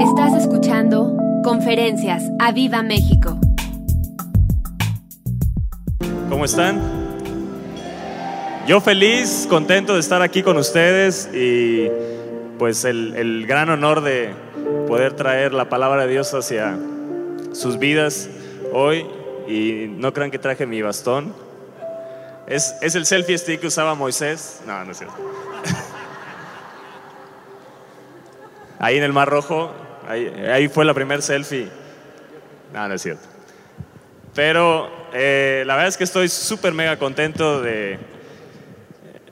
Estás escuchando Conferencias a Viva México. ¿Cómo están? Yo feliz, contento de estar aquí con ustedes y pues el, gran honor de poder traer la palabra de Dios hacia sus vidas hoy y no crean que traje mi bastón. ¿Es, es el selfie stick que usaba Moisés? No, no es cierto. Ahí en el Mar Rojo, ahí, fue la primer selfie. No, no es cierto. Pero eh, la verdad es que estoy súper mega contento de,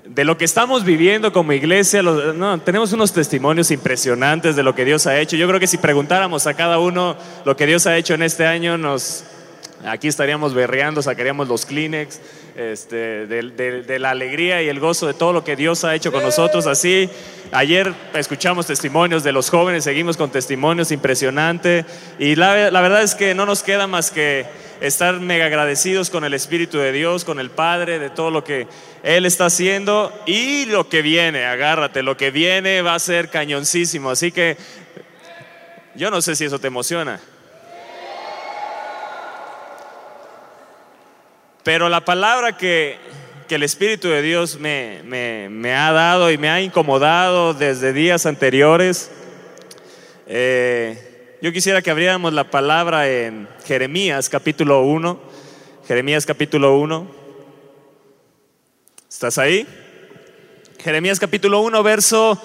de lo que estamos viviendo como iglesia. No, tenemos unos testimonios impresionantes de lo que Dios ha hecho. Yo creo que si preguntáramos a cada uno lo que Dios ha hecho en este año, nos, aquí estaríamos berreando, sacaríamos los Kleenex, este, de, de- la alegría y el gozo de todo lo que Dios ha hecho con nosotros. Así, ayer escuchamos testimonios de los jóvenes, seguimos con testimonios impresionantes. Y la, la verdad es que no nos queda más que estar mega agradecidos con el Espíritu de Dios, con el Padre, de todo lo que Él está haciendo y lo que viene, agárrate, lo que viene va a ser cañoncísimo. Así que yo no sé si eso te emociona. Pero la palabra que, que el Espíritu de Dios me, me- me ha dado y me ha incomodado desde días anteriores, eh, yo quisiera que abriéramos la palabra en Jeremías capítulo 1. Jeremías capítulo 1. ¿Estás ahí? Jeremías capítulo 1, verso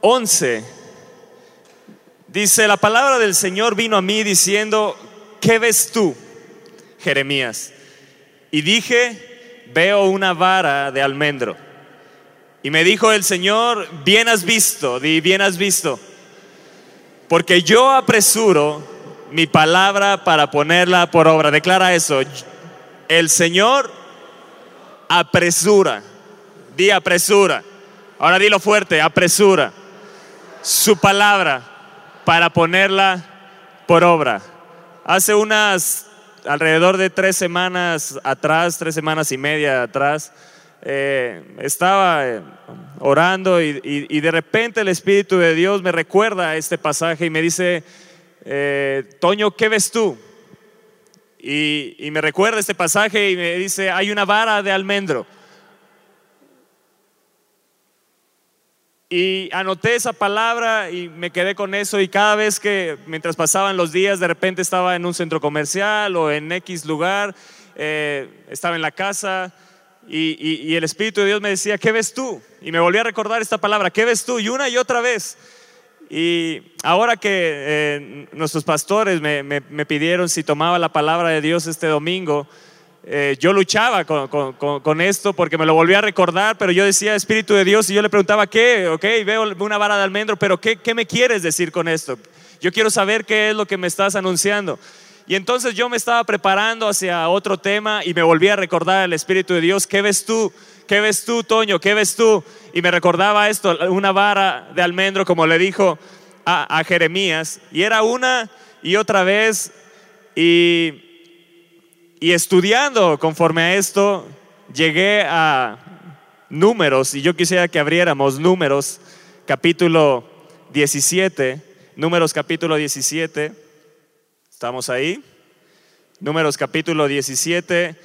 11. Dice, la palabra del Señor vino a mí diciendo, ¿qué ves tú, Jeremías? Y dije, veo una vara de almendro. Y me dijo el Señor, bien has visto, di bien has visto, porque yo apresuro mi palabra para ponerla por obra. Declara eso, el Señor apresura, di apresura. Ahora dilo fuerte, apresura su palabra para ponerla por obra. Hace unas alrededor de tres semanas atrás, tres semanas y media atrás, eh, estaba eh, orando y, de repente el Espíritu de Dios me recuerda este pasaje y me dice, eh, Toño, ¿qué ves tú? Y me recuerda este pasaje y me dice, hay una vara de almendro. Y anoté esa palabra y me quedé con eso y cada vez que mientras pasaban los días de repente estaba en un centro comercial o en X lugar, eh, estaba en la casa y, y- y el Espíritu de Dios me decía, ¿qué ves tú? Y me volví a recordar esta palabra, ¿qué ves tú? Y una y otra vez. Y ahora que eh, nuestros pastores me, me- me pidieron si tomaba la palabra de Dios este domingo, eh, yo luchaba con, con- con- esto porque me lo volví a recordar, pero yo decía Espíritu de Dios y yo le preguntaba, ¿qué? Ok, veo una vara de almendro, pero ¿qué, qué me quieres decir con esto? Yo quiero saber qué es lo que me estás anunciando. Y entonces yo me estaba preparando hacia otro tema y me volví a recordar al Espíritu de Dios, ¿qué ves tú? ¿Qué ves tú, Toño? ¿Qué ves tú? Y me recordaba esto, una vara de almendro, como le dijo a, a Jeremías, y era una y otra vez, y, y estudiando conforme a esto, llegué a números, y yo quisiera que abriéramos números, capítulo 17, números capítulo 17, ¿estamos ahí? Números capítulo 17,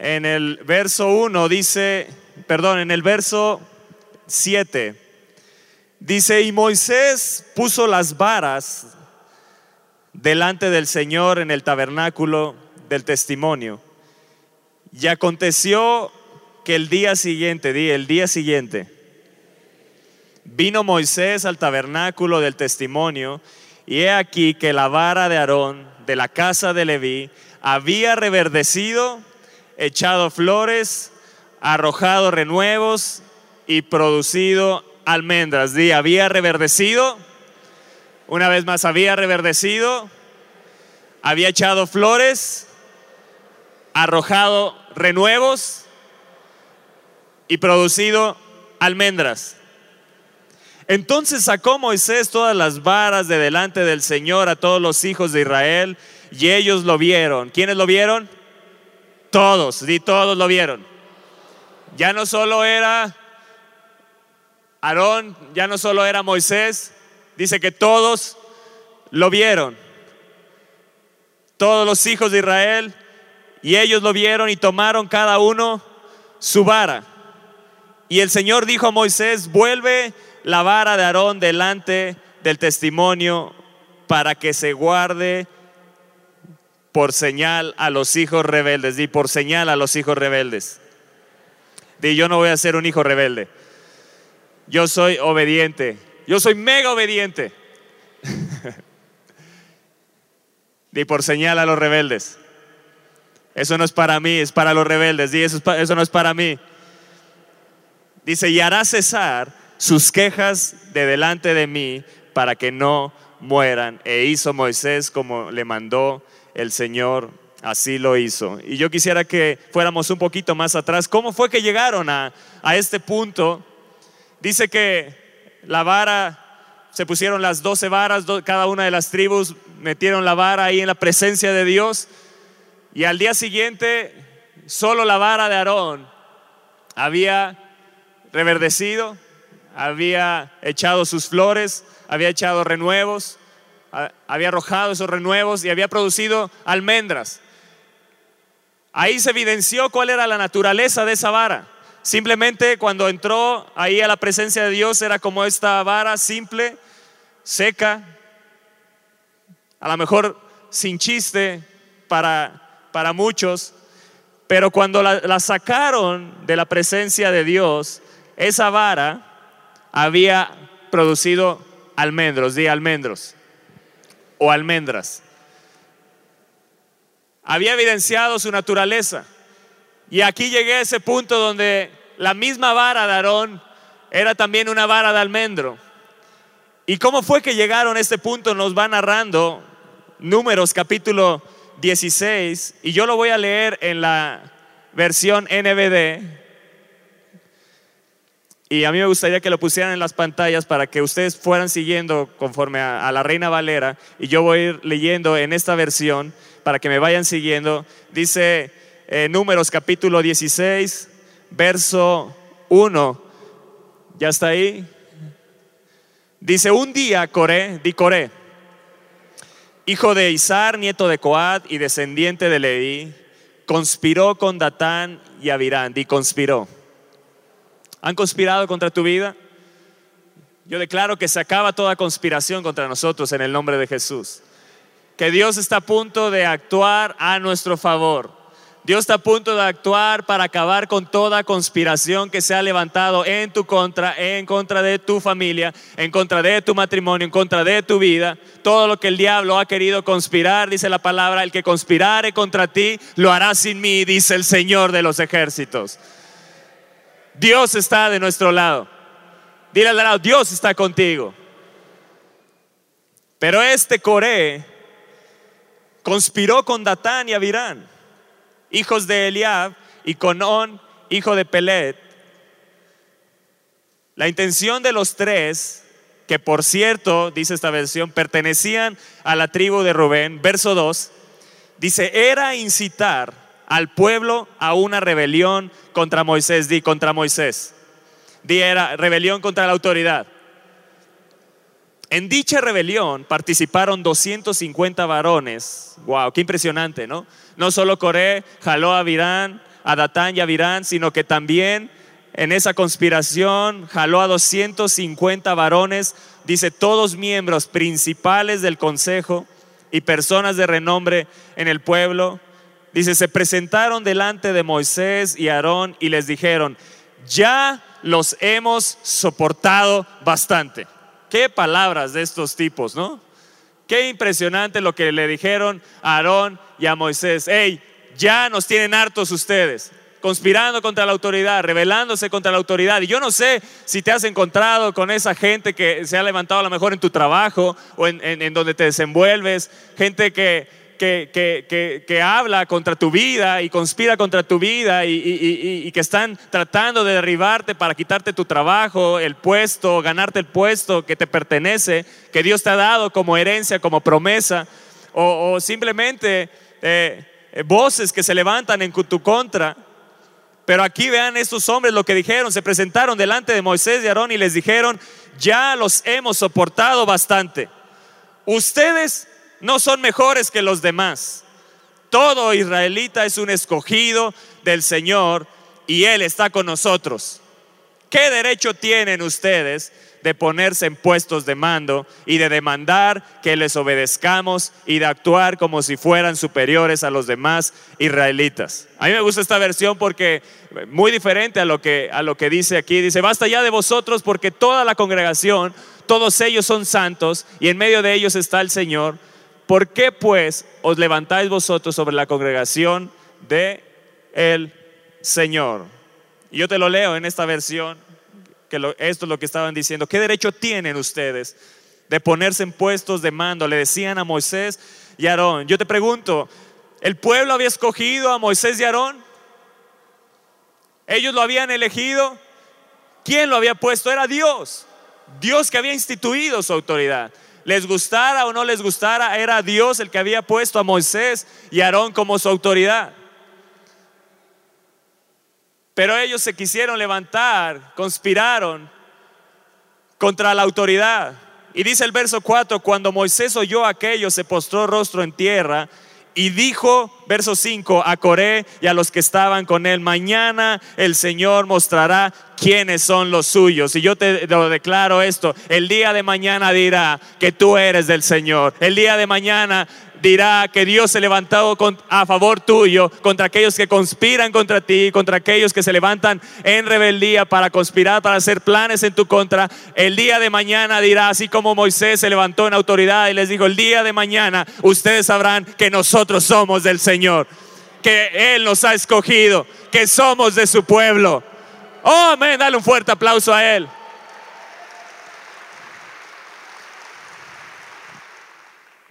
en el verso 1 dice, perdón, en el verso 7, dice, y Moisés puso las varas delante del Señor en el tabernáculo del testimonio. Y aconteció que el día siguiente, di, el día siguiente, vino Moisés al tabernáculo del testimonio, y he aquí que la vara de Aarón de la casa de Leví había reverdecido, echado flores, arrojado renuevos y producido almendras. Di, había reverdecido, una vez más, había reverdecido, había echado flores, arrojado renuevos y producido almendras. Entonces sacó Moisés todas las varas de delante del Señor a todos los hijos de Israel y ellos lo vieron. ¿Quiénes lo vieron? Todos, di todos lo vieron. Ya no solo era Aarón, ya no solo era Moisés, dice que todos lo vieron. Todos los hijos de Israel, y ellos lo vieron y tomaron cada uno su vara. Y el Señor dijo a Moisés, vuelve la vara de Aarón delante del testimonio para que se guarde por señal a los hijos rebeldes. Di por señal a los hijos rebeldes. Di yo no voy a ser un hijo rebelde. Yo soy obediente. Yo soy mega obediente. Di por señal a los rebeldes. Eso no es para mí, es para los rebeldes. Eso no es para mí. Dice, y hará cesar sus quejas de delante de mí para que no mueran. E hizo Moisés como le mandó el Señor, así lo hizo. Y yo quisiera que fuéramos un poquito más atrás. ¿Cómo fue que llegaron a, a este punto? Dice que la vara, se pusieron las doce varas, cada una de las tribus metieron la vara ahí en la presencia de Dios. Y al día siguiente, solo la vara de Aarón había reverdecido, había echado sus flores, había echado renuevos, había arrojado esos renuevos y había producido almendras. Ahí se evidenció cuál era la naturaleza de esa vara. Simplemente cuando entró ahí a la presencia de Dios era como esta vara simple, seca, a lo mejor sin chiste para, para muchos, pero cuando la, sacaron de la presencia de Dios, esa vara había producido almendros, di almendros o almendras. Había evidenciado su naturaleza. Y aquí llegué a ese punto donde la misma vara de Aarón era también una vara de almendro. ¿Y cómo fue que llegaron a este punto? Nos va narrando Números capítulo 16 y yo lo voy a leer en la versión NBD y a mí me gustaría que lo pusieran en las pantallas para que ustedes fueran siguiendo conforme a, la Reina Valera. Y yo voy a ir leyendo en esta versión para que me vayan siguiendo. Dice eh, Números capítulo 16, verso 1. ¿Ya está ahí? Dice, un día Coré, di Coré, hijo de Isar, nieto de Coat y descendiente de Leí, conspiró con Datán y Abirán, di conspiró ¿Han conspirado contra tu vida? Yo declaro que se acaba toda conspiración contra nosotros en el nombre de Jesús. Que Dios está a punto de actuar a nuestro favor. Dios está a punto de actuar para acabar con toda conspiración que se ha levantado en tu contra, en contra de tu familia, en contra de tu matrimonio, en contra de tu vida. Todo lo que el diablo ha querido conspirar, dice la palabra, el que conspirare contra ti, lo hará sin mí, dice el Señor de los ejércitos. Dios está de nuestro lado. Dile al lado, Dios está contigo. Pero este Coré conspiró con Datán y Abirán, hijos de Eliab, y con On, hijo de Pelet. La intención de los tres, que por cierto, dice esta versión, pertenecían a la tribu de Rubén, verso 2, dice, era incitar al pueblo a una rebelión contra Moisés, di contra Moisés. Di era rebelión contra la autoridad. En dicha rebelión participaron 250 varones. Wow, qué impresionante, ¿no? No solo Coré jaló a Virán, a Datán y a Virán, sino que también en esa conspiración jaló a 250 varones, dice todos miembros principales del consejo y personas de renombre en el pueblo Dice, se presentaron delante de Moisés y Aarón y les dijeron, ya los hemos soportado bastante. Qué palabras de estos tipos, ¿no? Qué impresionante lo que le dijeron a Aarón y a Moisés. Hey, ya nos tienen hartos ustedes, conspirando contra la autoridad, rebelándose contra la autoridad. Y yo no sé si te has encontrado con esa gente que se ha levantado a lo mejor en tu trabajo o en, en donde te desenvuelves, gente que que, habla contra tu vida y conspira contra tu vida y, que están tratando de derribarte para quitarte tu trabajo, el puesto, ganarte el puesto que te pertenece, que Dios te ha dado como herencia, como promesa, o, simplemente eh, voces que se levantan en tu contra. Pero aquí vean estos hombres lo que dijeron, se presentaron delante de Moisés y Aarón y les dijeron, ya los hemos soportado bastante. Ustedes no son mejores que los demás. Todo israelita es un escogido del Señor y Él está con nosotros. ¿Qué derecho tienen ustedes de ponerse en puestos de mando y de demandar que les obedezcamos y de actuar como si fueran superiores a los demás israelitas. A mí me gusta esta versión porque muy diferente a lo que a lo que dice aquí, dice, "Basta ya de vosotros porque toda la congregación, todos ellos son santos y en medio de ellos está el Señor. ¿Por qué pues os levantáis vosotros sobre la congregación de el Señor?" Yo te lo leo en esta versión esto es lo que estaban diciendo. ¿Qué derecho tienen ustedes de ponerse en puestos de mando? Le decían a Moisés y Aarón. Yo te pregunto, ¿el pueblo había escogido a Moisés y Aarón? ¿Ellos lo habían elegido? ¿Quién lo había puesto? Era Dios. Dios que había instituido su autoridad. Les gustara o no les gustara, era Dios el que había puesto a Moisés y Aarón como su autoridad. Pero ellos se quisieron levantar, conspiraron contra la autoridad. Y dice el verso 4, cuando Moisés oyó aquello, se postró rostro en tierra y dijo, verso 5, a Coré y a los que estaban con él, mañana el Señor mostrará quiénes son los suyos. Y yo te lo declaro esto, el día de mañana dirá que tú eres del Señor. El día de mañana dirá que Dios se levantado a favor tuyo contra aquellos que conspiran contra ti, contra aquellos que se levantan en rebeldía para conspirar, para hacer planes en tu contra. El día de mañana dirá, así como Moisés se levantó en autoridad y les dijo, el día de mañana ustedes sabrán que nosotros somos del Señor, que Él nos ha escogido, que somos de su pueblo. Oh, amén, dale un fuerte aplauso a Él.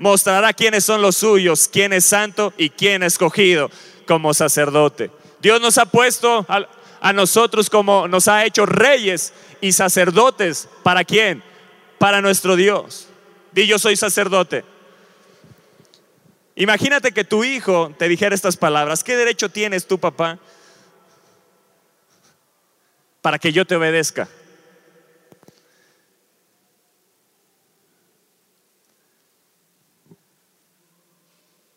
mostrará quiénes son los suyos, quién es santo y quién es escogido como sacerdote. Dios nos ha puesto a, nosotros como nos ha hecho reyes y sacerdotes. ¿Para quién? Para nuestro Dios. Di yo soy sacerdote. Imagínate que tu hijo te dijera estas palabras. ¿Qué derecho tienes tú, papá, para que yo te obedezca?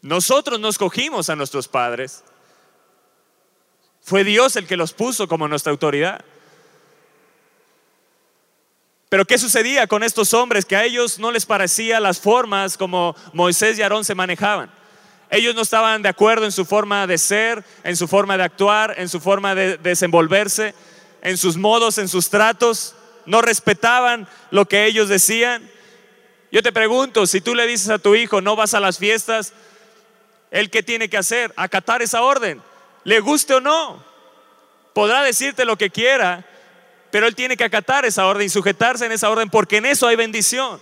Nosotros no escogimos a nuestros padres. Fue Dios el que los puso como nuestra autoridad. Pero ¿qué sucedía con estos hombres? Que a ellos no les parecía las formas como Moisés y Aarón se manejaban. Ellos no estaban de acuerdo en su forma de ser, en su forma de actuar, en su forma de desenvolverse, en sus modos, en sus tratos. No respetaban lo que ellos decían. Yo te pregunto, si tú le dices a tu hijo, no vas a las fiestas, ¿El que tiene que hacer? Acatar esa orden. Le guste o no. Podrá decirte lo que quiera, pero él tiene que acatar esa orden y sujetarse en esa orden porque en eso hay bendición.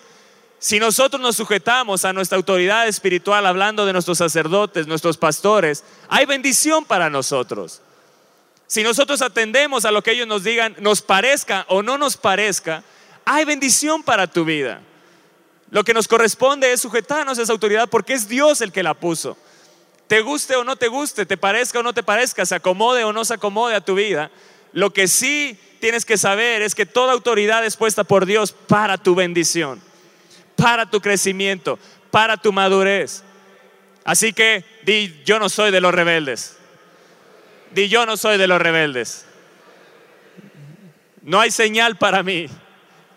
Si nosotros nos sujetamos a nuestra autoridad espiritual, hablando de nuestros sacerdotes, nuestros pastores, hay bendición para nosotros. Si nosotros atendemos a lo que ellos nos digan, nos parezca o no nos parezca, hay bendición para tu vida. Lo que nos corresponde es sujetarnos a esa autoridad porque es Dios el que la puso te guste o no te guste, te parezca o no te parezca, se acomode o no se acomode a tu vida, lo que sí tienes que saber es que toda autoridad es puesta por Dios para tu bendición, para tu crecimiento, para tu madurez. Así que di, yo no soy de los rebeldes. Di, yo no soy de los rebeldes. No hay señal para mí.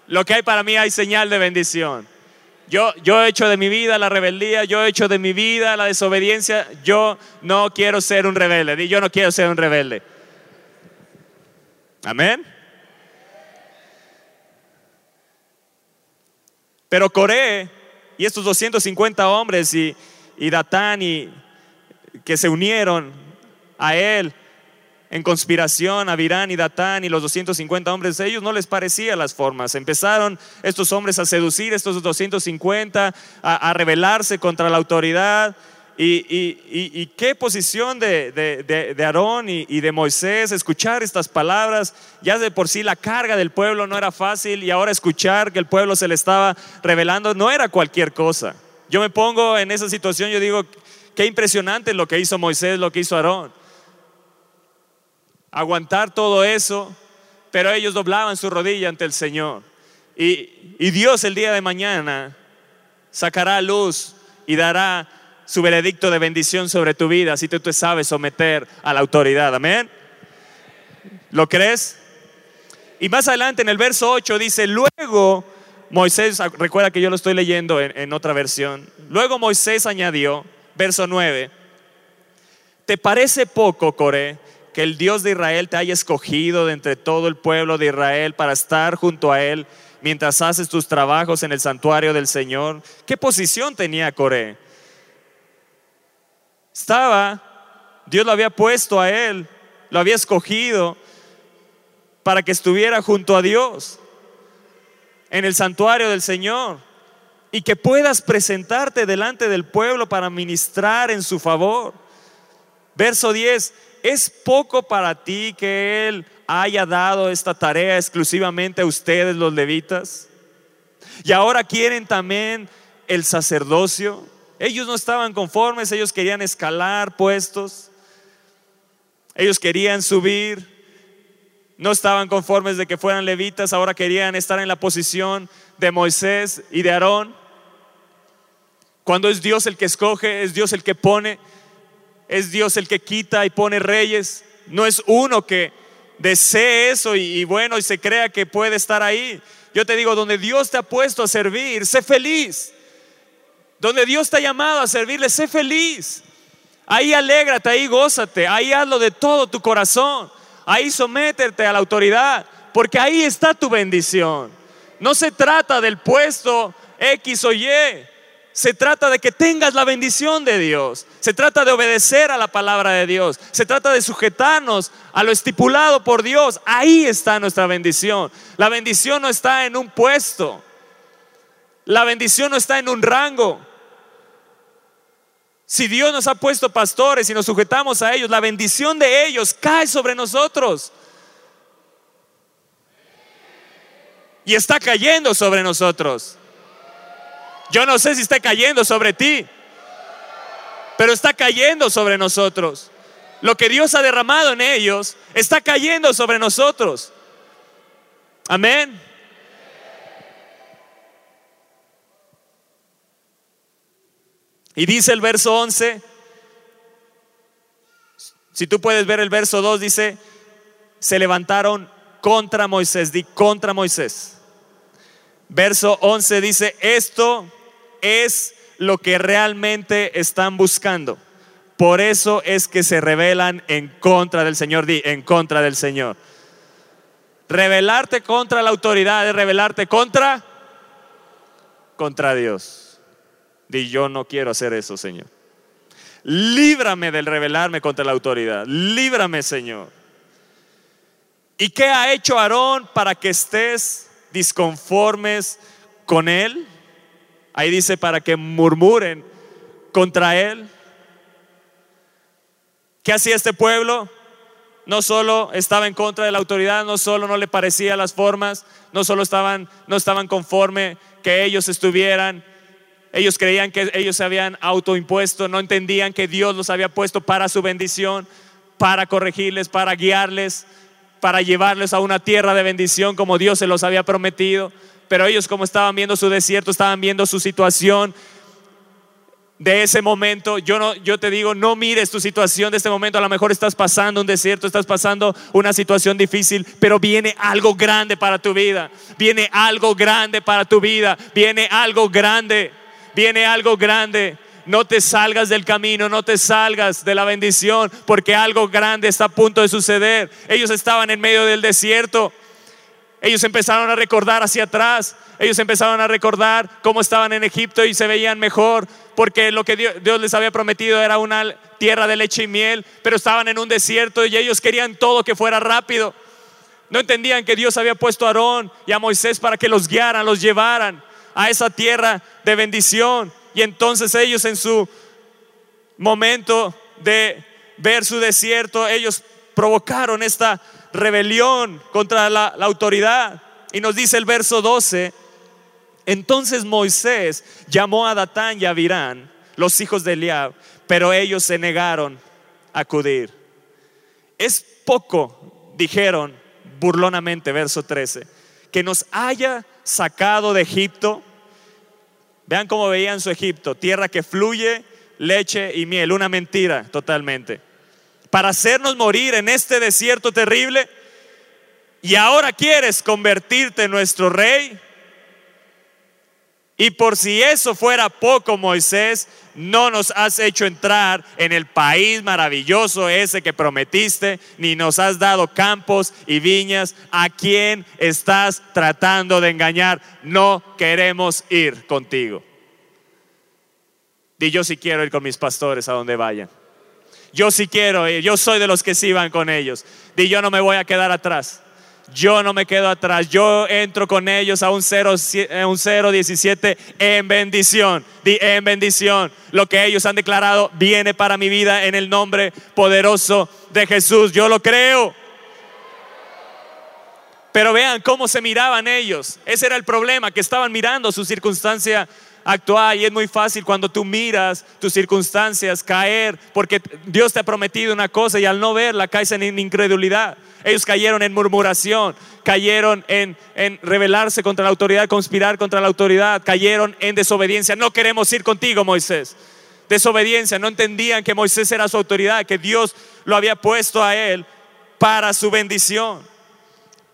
Lo que hay para mí hay señal de bendición. Yo, yo he hecho de mi vida la rebeldía, yo he hecho de mi vida la desobediencia. Yo no quiero ser un rebelde. Yo no quiero ser un rebelde. Amén. Pero Coré y estos 250 hombres y, y Datán y, que se unieron a él en conspiración a Virán y Datán y los 250 hombres, a ellos no les parecían las formas. Empezaron estos hombres a seducir, estos 250, a, rebelarse contra la autoridad. Y, qué posición de, de, Aarón y, y, de Moisés escuchar estas palabras. Ya de por sí la carga del pueblo no era fácil y ahora escuchar que el pueblo se le estaba revelando no era cualquier cosa. Yo me pongo en esa situación, yo digo, qué impresionante lo que hizo Moisés, lo que hizo Aarón aguantar todo eso, pero ellos doblaban su rodilla ante el Señor. Y, Dios el día de mañana sacará luz y dará su veredicto de bendición sobre tu vida si tú te sabes someter a la autoridad. Amén. ¿Lo crees? Y más adelante en el verso 8 dice, luego Moisés, recuerda que yo lo estoy leyendo en, en otra versión, luego Moisés añadió, verso 9, ¿te parece poco, Coré, que el Dios de Israel te haya escogido de entre todo el pueblo de Israel para estar junto a Él mientras haces tus trabajos en el santuario del Señor? ¿Qué posición tenía Coré? Estaba, Dios lo había puesto a él, lo había escogido para que estuviera junto a Dios en el santuario del Señor y que puedas presentarte delante del pueblo para ministrar en su favor. Verso 10, ¿es poco para ti que Él haya dado esta tarea exclusivamente a ustedes los levitas? Y ahora quieren también el sacerdocio. Ellos no estaban conformes, ellos querían escalar puestos, ellos querían subir, no estaban conformes de que fueran levitas, ahora querían estar en la posición de Moisés y de Aarón. Cuando es Dios el que escoge, es Dios el que pone, es Dios el que quita y pone reyes. No es uno que desee eso y, bueno y se crea que puede estar ahí. Yo te digo, donde Dios te ha puesto a servir, sé feliz. Donde Dios te ha llamado a servirle, sé feliz. Ahí alégrate, ahí gózate, ahí hazlo de todo tu corazón. Ahí sométete a la autoridad, porque ahí está tu bendición. No se trata del puesto X o Y. Se trata de que tengas la bendición de Dios. Se trata de obedecer a la palabra de Dios. Se trata de sujetarnos a lo estipulado por Dios. Ahí está nuestra bendición. La bendición no está en un puesto. La bendición no está en un rango. Si Dios nos ha puesto pastores y nos sujetamos a ellos, la bendición de ellos cae sobre nosotros. Y está cayendo sobre nosotros. Yo no sé si está cayendo sobre ti, pero está cayendo sobre nosotros. Lo que Dios ha derramado en ellos está cayendo sobre nosotros. Amén. Y dice el verso 11, si tú puedes ver el verso 2, dice, se levantaron contra Moisés, di contra Moisés. Verso 11 dice, esto es lo que realmente están buscando. Por eso es que se rebelan en contra del Señor, en contra del Señor. Rebelarte contra la autoridad es rebelarte contra contra Dios. Di yo no quiero hacer eso, Señor. Líbrame del rebelarme contra la autoridad. Líbrame, Señor. ¿Y qué ha hecho Aarón para que estés disconformes con él? Ahí dice para que murmuren contra él. ¿Qué hacía este pueblo? No solo estaba en contra de la autoridad, no solo no le parecía las formas, no solo estaban no estaban conforme que ellos estuvieran ellos creían que ellos se habían autoimpuesto, no entendían que Dios los había puesto para su bendición, para corregirles, para guiarles, para llevarles a una tierra de bendición como Dios se los había prometido. Pero ellos como estaban viendo su desierto, estaban viendo su situación de ese momento, yo, no, yo te digo, no mires tu situación de este momento, a lo mejor estás pasando un desierto, estás pasando una situación difícil, pero viene algo grande para tu vida, viene algo grande para tu vida, viene algo grande viene algo grande. No te salgas del camino, no te salgas de la bendición, porque algo grande está a punto de suceder. Ellos estaban en medio del desierto. Ellos empezaron a recordar hacia atrás. Ellos empezaron a recordar cómo estaban en Egipto y se veían mejor, porque lo que Dios, les había prometido era una tierra de leche y miel, pero estaban en un desierto y ellos querían todo que fuera rápido. No entendían que Dios había puesto a Aarón y a Moisés para que los guiaran, los llevaran a esa tierra de bendición. Y entonces ellos en su momento de ver su desierto, ellos provocaron esta rebelión contra la, autoridad. Y nos dice el verso 12, entonces Moisés llamó a Datán y a Virán, los hijos de Eliab, pero ellos se negaron a acudir. Es poco, dijeron burlonamente, verso 13, que nos haya sacado de Egipto. Vean cómo veían su Egipto, tierra que fluye leche y miel, una mentira totalmente. Para hacernos morir en este desierto terrible. Y ahora quieres convertirte en nuestro rey. Y por si eso fuera poco, Moisés, no nos has hecho entrar en el país maravilloso ese que prometiste, ni nos has dado campos y viñas. ¿A quién estás tratando de engañar? No queremos ir contigo. Di yo sí quiero ir con mis pastores a donde vayan. Yo sí quiero ir, yo soy de los que sí van con ellos. Di yo no me voy a quedar atrás. Yo no me quedo atrás. Yo entro con ellos a un 017 en bendición. Di en bendición. Lo que ellos han declarado viene para mi vida en el nombre poderoso de Jesús. Yo lo creo. Pero vean cómo se miraban ellos. Ese era el problema, que estaban mirando su circunstancia actual y es muy fácil cuando tú miras tus circunstancias caer porque Dios te ha prometido una cosa y al no verla caes en incredulidad. Ellos cayeron en murmuración, cayeron en, en rebelarse contra la autoridad, conspirar contra la autoridad, cayeron en desobediencia. No queremos ir contigo, Moisés. Desobediencia, no entendían que Moisés era su autoridad, que Dios lo había puesto a él para su bendición.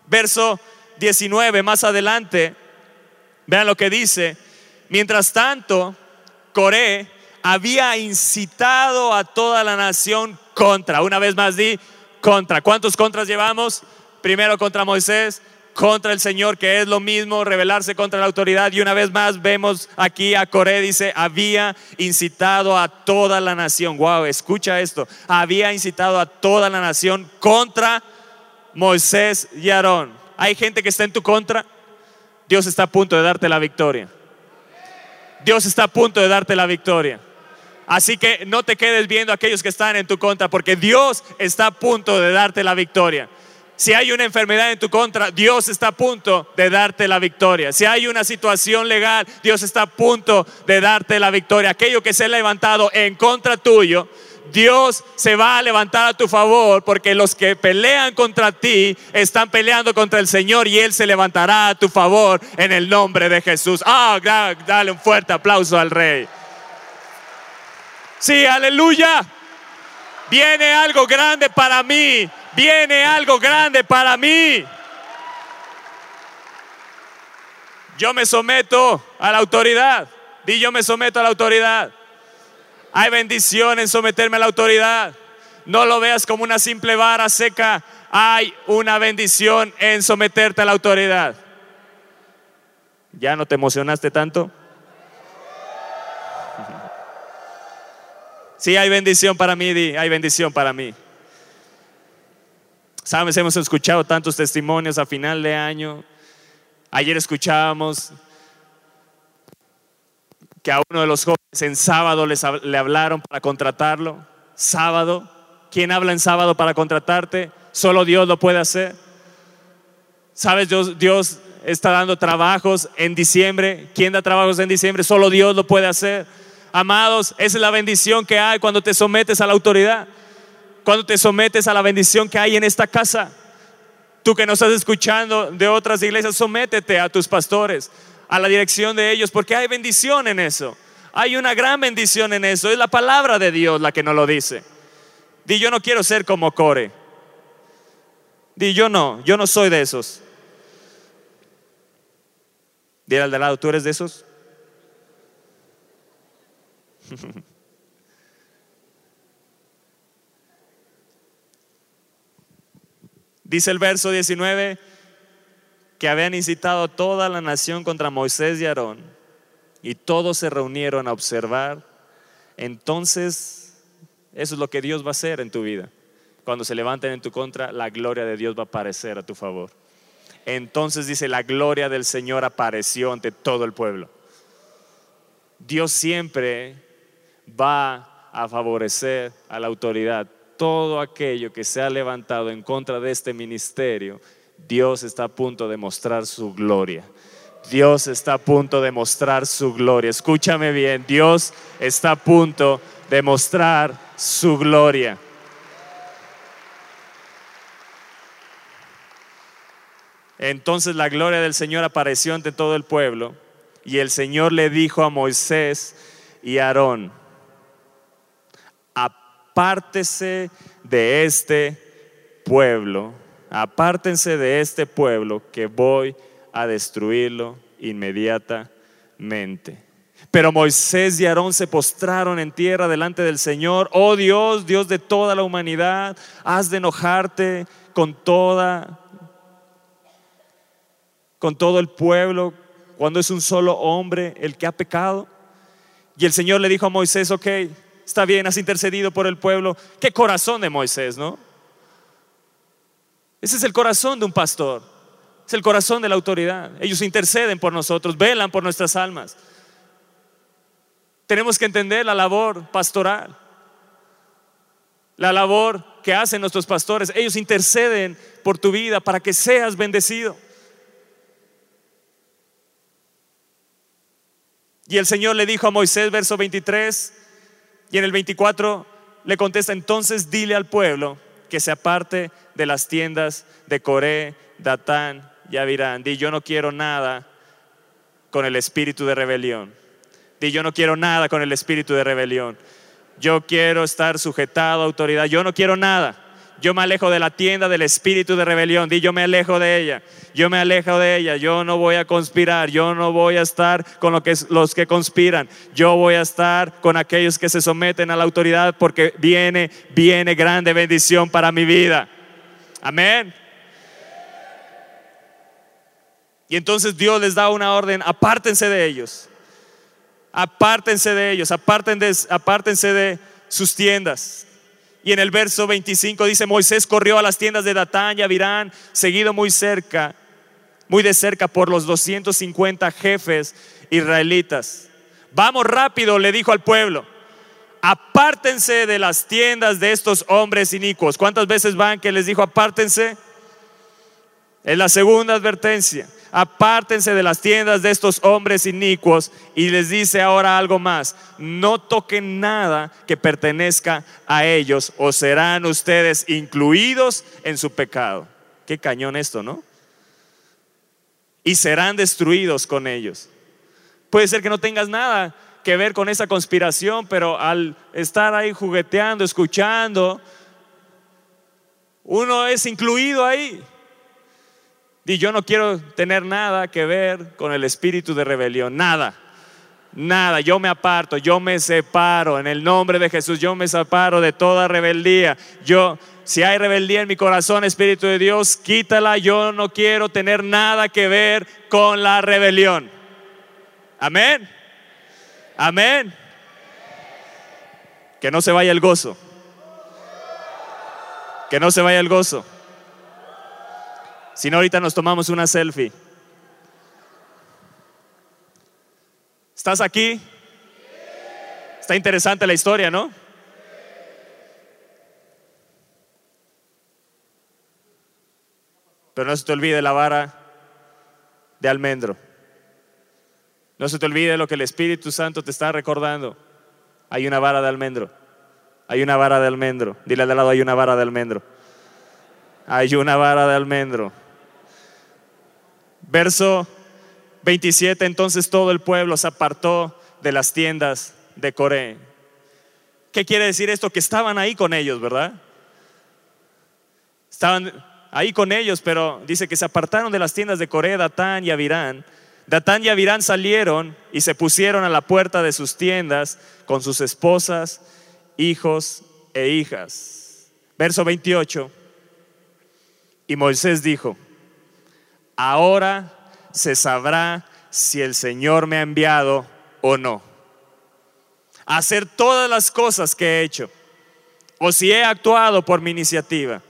Verso 19, más adelante, vean lo que dice, Mientras tanto, Coré había incitado a toda la nación contra. Una vez más di contra. ¿Cuántos contras llevamos? Primero contra Moisés, contra el Señor, que es lo mismo, rebelarse contra la autoridad. Y una vez más vemos aquí a Coré, dice, había incitado a toda la nación. Wow, escucha esto. Había incitado a toda la nación contra Moisés y Aarón. Hay gente que está en tu contra. Dios está a punto de darte la victoria. Dios está a punto de darte la victoria. Así que no te quedes viendo aquellos que están en tu contra, porque Dios está a punto de darte la victoria. Si hay una enfermedad en tu contra, Dios está a punto de darte la victoria. Si hay una situación legal, Dios está a punto de darte la victoria. Aquello que se ha levantado en contra tuyo, Dios se va a levantar a tu favor porque los que pelean contra ti están peleando contra el Señor y Él se levantará a tu favor en el nombre de Jesús. Ah, dale un fuerte aplauso al Rey. Sí, aleluya. Viene algo grande para mí. Viene algo grande para mí. Yo me someto a la autoridad. Di yo me someto a la autoridad. Hay bendición en someterme a la autoridad. No lo veas como una simple vara seca. Hay una bendición en someterte a la autoridad. ¿Ya no te emocionaste tanto? Sí, hay bendición para mí, Di, hay bendición para mí. Sabes, hemos escuchado tantos testimonios a final de año. Ayer escuchábamos que a uno de los jóvenes en sábado les, le hablaron para contratarlo. Sábado. ¿Quién habla en sábado para contratarte? Solo Dios lo puede hacer. ¿Sabes? Dios, Dios está dando trabajos en diciembre. ¿Quién da trabajos en diciembre? Solo Dios lo puede hacer. Amados, esa es la bendición que hay cuando te sometes a la autoridad. Cuando te sometes a la bendición que hay en esta casa. Tú que nos estás escuchando de otras iglesias, sométete a tus pastores a la dirección de ellos, porque hay bendición en eso. Hay una gran bendición en eso. Es la palabra de Dios la que nos lo dice. Di, yo no quiero ser como Core. Di, yo no, yo no soy de esos. Dile al de lado, ¿tú eres de esos? Dice el verso 19 que habían incitado a toda la nación contra Moisés y Aarón, y todos se reunieron a observar, entonces eso es lo que Dios va a hacer en tu vida. Cuando se levanten en tu contra, la gloria de Dios va a aparecer a tu favor. Entonces dice, la gloria del Señor apareció ante todo el pueblo. Dios siempre va a favorecer a la autoridad. Todo aquello que se ha levantado en contra de este ministerio Dios está a punto de mostrar su gloria. Dios está a punto de mostrar su gloria. Escúchame bien, Dios está a punto de mostrar su gloria. Entonces la gloria del Señor apareció ante todo el pueblo y el Señor le dijo a Moisés y Aarón, apártese de este pueblo, apártense de este pueblo que voy a destruirlo inmediatamente. Pero Moisés y Aarón se postraron en tierra delante del Señor. Oh Dios, Dios de toda la humanidad, has de enojarte con toda con todo el pueblo cuando es un solo hombre el que ha pecado. Y el Señor le dijo a Moisés, ok, está bien, has intercedido por el pueblo. Qué corazón de Moisés, ¿no? Ese es el corazón de un pastor, es el corazón de la autoridad. Ellos interceden por nosotros, velan por nuestras almas. Tenemos que entender la labor pastoral, la labor que hacen nuestros pastores. Ellos interceden por tu vida para que seas bendecido. Y el Señor le dijo a Moisés, verso 23, y en el 24 le contesta, entonces dile al pueblo que se aparte de las tiendas de Coré, Datán y Abirán. Di, yo no quiero nada con el espíritu de rebelión. Di, yo no quiero nada con el espíritu de rebelión. Yo quiero estar sujetado a autoridad. Yo no quiero nada. Yo me alejo de la tienda del espíritu de rebelión. Di, yo me alejo de ella. Yo me alejo de ella. Yo no voy a conspirar. Yo no voy a estar con los que conspiran. Yo voy a estar con aquellos que se someten a la autoridad porque viene, viene grande bendición para mi vida. Amén. Y entonces Dios les da una orden, apártense de ellos. Apártense de ellos, apártense de sus tiendas. Y en el verso 25 dice, Moisés corrió a las tiendas de Datán y seguido muy cerca, muy de cerca por los 250 jefes israelitas. Vamos rápido, le dijo al pueblo, apártense de las tiendas de estos hombres inicuos. ¿Cuántas veces van que les dijo apártense? Es la segunda advertencia apártense de las tiendas de estos hombres inicuos y les dice ahora algo más, no toquen nada que pertenezca a ellos o serán ustedes incluidos en su pecado. Qué cañón esto, ¿no? Y serán destruidos con ellos. Puede ser que no tengas nada que ver con esa conspiración, pero al estar ahí jugueteando, escuchando, uno es incluido ahí. Y yo no quiero tener nada que ver con el espíritu de rebelión, nada. Nada, yo me aparto, yo me separo en el nombre de Jesús, yo me separo de toda rebeldía. Yo, si hay rebeldía en mi corazón, Espíritu de Dios, quítala. Yo no quiero tener nada que ver con la rebelión. Amén. Amén. Que no se vaya el gozo. Que no se vaya el gozo. Si no, ahorita nos tomamos una selfie. ¿Estás aquí? Está interesante la historia, ¿no? Pero no se te olvide la vara de almendro. No se te olvide lo que el Espíritu Santo te está recordando. Hay una vara de almendro. Hay una vara de almendro. Dile al lado, hay una vara de almendro. Hay una vara de almendro. Verso 27, entonces todo el pueblo se apartó de las tiendas de Coré. ¿Qué quiere decir esto? Que estaban ahí con ellos, ¿verdad? Estaban ahí con ellos, pero dice que se apartaron de las tiendas de Coré, Datán y Avirán. Datán y Avirán salieron y se pusieron a la puerta de sus tiendas con sus esposas, hijos e hijas. Verso 28. Y Moisés dijo, ahora se sabrá si el Señor me ha enviado o no. hacer todas las cosas que he hecho o si he actuado por mi iniciativa.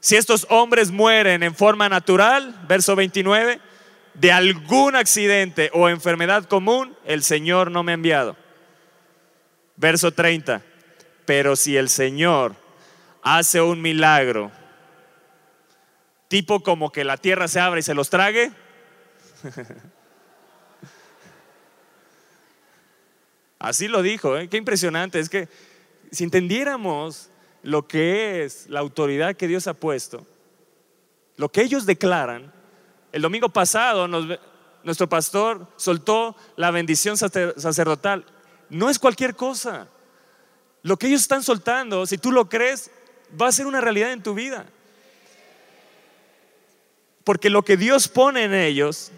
Si estos hombres mueren en forma natural, verso 29, de algún accidente o enfermedad común, el Señor no me ha enviado. Verso 30, pero si el Señor hace un milagro, tipo como que la tierra se abre y se los trague. Así lo dijo, ¿eh? qué impresionante. Es que si entendiéramos lo que es la autoridad que Dios ha puesto, lo que ellos declaran, El domingo pasado nuestro pastor soltó la bendición sacerdotal. No es cualquier cosa. Lo que ellos están soltando, si tú lo crees, va a ser una realidad en tu vida. Porque lo que Dios pone en ellos,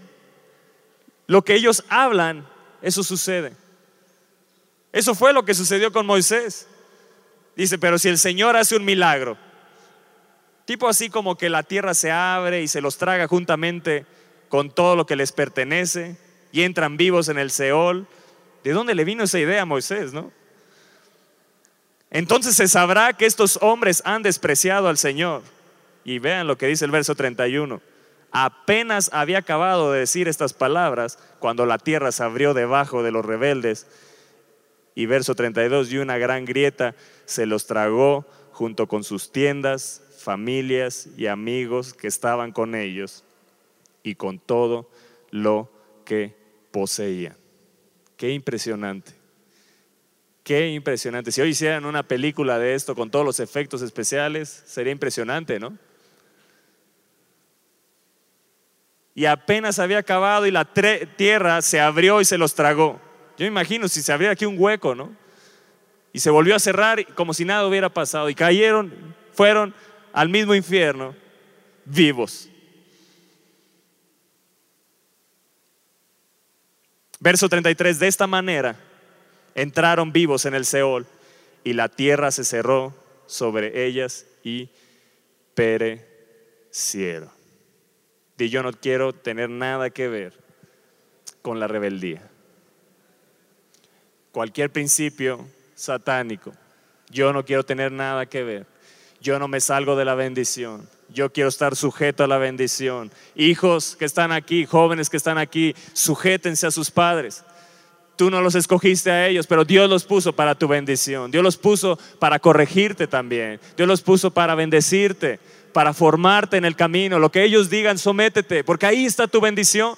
lo que ellos hablan, eso sucede. Eso fue lo que sucedió con Moisés. Dice, pero si el Señor hace un milagro, tipo así como que la tierra se abre y se los traga juntamente con todo lo que les pertenece y entran vivos en el Seol, ¿de dónde le vino esa idea a Moisés, no? Entonces se sabrá que estos hombres han despreciado al Señor. Y vean lo que dice el verso 31 apenas había acabado de decir estas palabras cuando la tierra se abrió debajo de los rebeldes. Y verso 32, y una gran grieta se los tragó junto con sus tiendas, familias y amigos que estaban con ellos y con todo lo que poseían. Qué impresionante. Qué impresionante. Si hoy hicieran una película de esto con todos los efectos especiales, sería impresionante, ¿no? Y apenas había acabado y la tierra se abrió y se los tragó. Yo me imagino si se abriera aquí un hueco, ¿no? Y se volvió a cerrar como si nada hubiera pasado y cayeron, fueron al mismo infierno vivos. Verso 33, de esta manera entraron vivos en el Seol y la tierra se cerró sobre ellas y perecieron. Y yo no quiero tener nada que ver con la rebeldía. Cualquier principio satánico, yo no quiero tener nada que ver. Yo no me salgo de la bendición. Yo quiero estar sujeto a la bendición. Hijos que están aquí, jóvenes que están aquí, sujétense a sus padres. Tú no los escogiste a ellos, pero Dios los puso para tu bendición. Dios los puso para corregirte también. Dios los puso para bendecirte para formarte en el camino. Lo que ellos digan, sométete, porque ahí está tu bendición.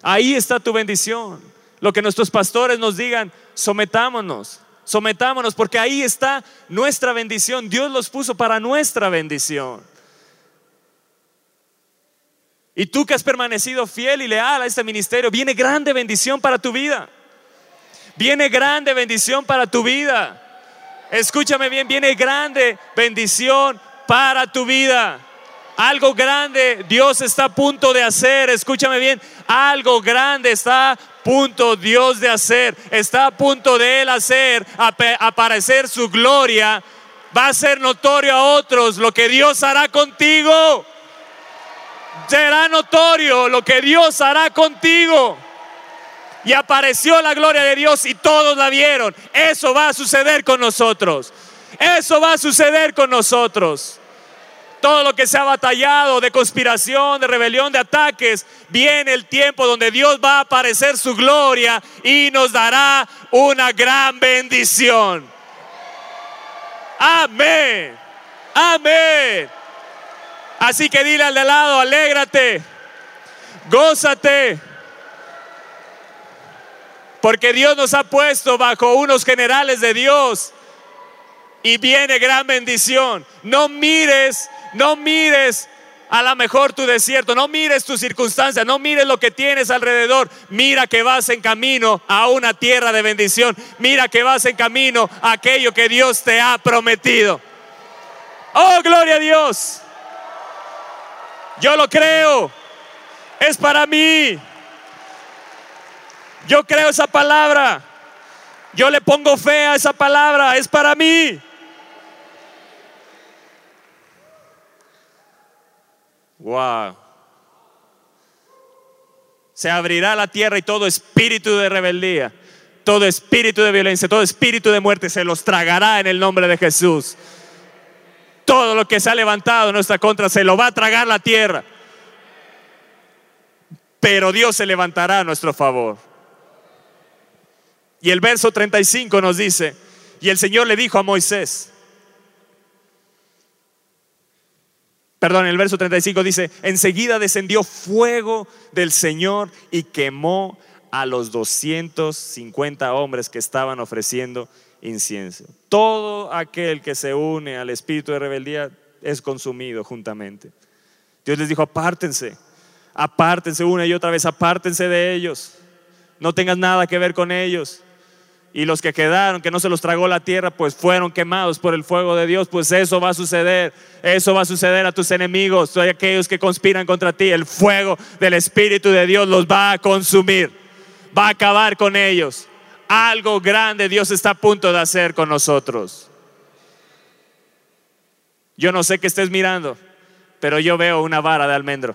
Ahí está tu bendición. Lo que nuestros pastores nos digan, sometámonos, sometámonos, porque ahí está nuestra bendición. Dios los puso para nuestra bendición. Y tú que has permanecido fiel y leal a este ministerio, viene grande bendición para tu vida. Viene grande bendición para tu vida. Escúchame bien, viene grande bendición para tu vida. Algo grande Dios está a punto de hacer. Escúchame bien. Algo grande está a punto Dios de hacer. Está a punto de Él hacer aparecer su gloria. Va a ser notorio a otros lo que Dios hará contigo. Será notorio lo que Dios hará contigo. Y apareció la gloria de Dios y todos la vieron. Eso va a suceder con nosotros. Eso va a suceder con nosotros. Todo lo que se ha batallado de conspiración, de rebelión, de ataques, viene el tiempo donde Dios va a aparecer su gloria y nos dará una gran bendición. Amén. Amén. Así que dile al de lado, alégrate, gózate, porque Dios nos ha puesto bajo unos generales de Dios y viene gran bendición. No mires, no mires a lo mejor tu desierto, no mires tus circunstancias, no mires lo que tienes alrededor. Mira que vas en camino a una tierra de bendición. Mira que vas en camino a aquello que Dios te ha prometido. Oh, gloria a Dios. Yo lo creo. Es para mí. Yo creo esa palabra. Yo le pongo fe a esa palabra. Es para mí. Wow. Se abrirá la tierra y todo espíritu de rebeldía, todo espíritu de violencia, todo espíritu de muerte se los tragará en el nombre de Jesús. Todo lo que se ha levantado en nuestra contra se lo va a tragar la tierra. Pero Dios se levantará a nuestro favor. Y el verso 35 nos dice, y el Señor le dijo a Moisés, perdón, el verso 35 dice, enseguida descendió fuego del Señor y quemó a los 250 hombres que estaban ofreciendo incienso. Todo aquel que se une al espíritu de rebeldía es consumido juntamente. Dios les dijo, apártense, Apártense una y otra vez, apártense de ellos. No tengas nada que ver con ellos. Y los que quedaron, que no se los tragó la tierra, pues fueron quemados por el fuego de Dios. Pues eso va a suceder. Eso va a suceder a tus enemigos, a aquellos que conspiran contra ti. El fuego del Espíritu de Dios los va a consumir. Va a acabar con ellos. Algo grande Dios está a punto de hacer con nosotros. Yo no sé qué estés mirando, pero yo veo una vara de almendro.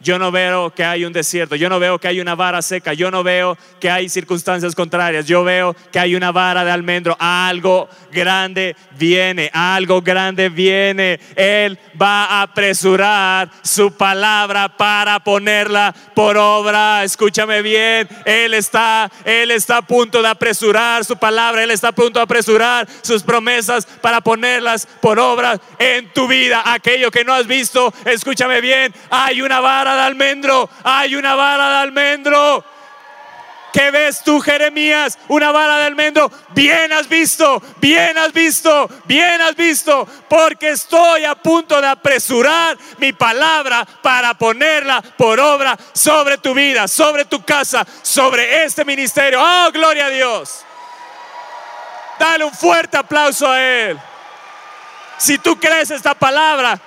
Yo no veo que hay un desierto, yo no veo que hay una vara seca, yo no veo que hay circunstancias contrarias, yo veo que hay una vara de almendro. Algo grande viene, algo grande viene. Él va a apresurar su palabra para ponerla por obra. Escúchame bien, Él está, Él está a punto de apresurar su palabra, Él está a punto de apresurar sus promesas para ponerlas por obra en tu vida. Aquello que no has visto, escúchame bien, hay una vara de almendro, hay una vara de almendro. ¿Qué ves tú, Jeremías? Una vara de almendro. Bien has visto, bien has visto, bien has visto, porque estoy a punto de apresurar mi palabra para ponerla por obra sobre tu vida, sobre tu casa, sobre este ministerio. Oh, gloria a Dios. Dale un fuerte aplauso a Él. Si tú crees esta palabra,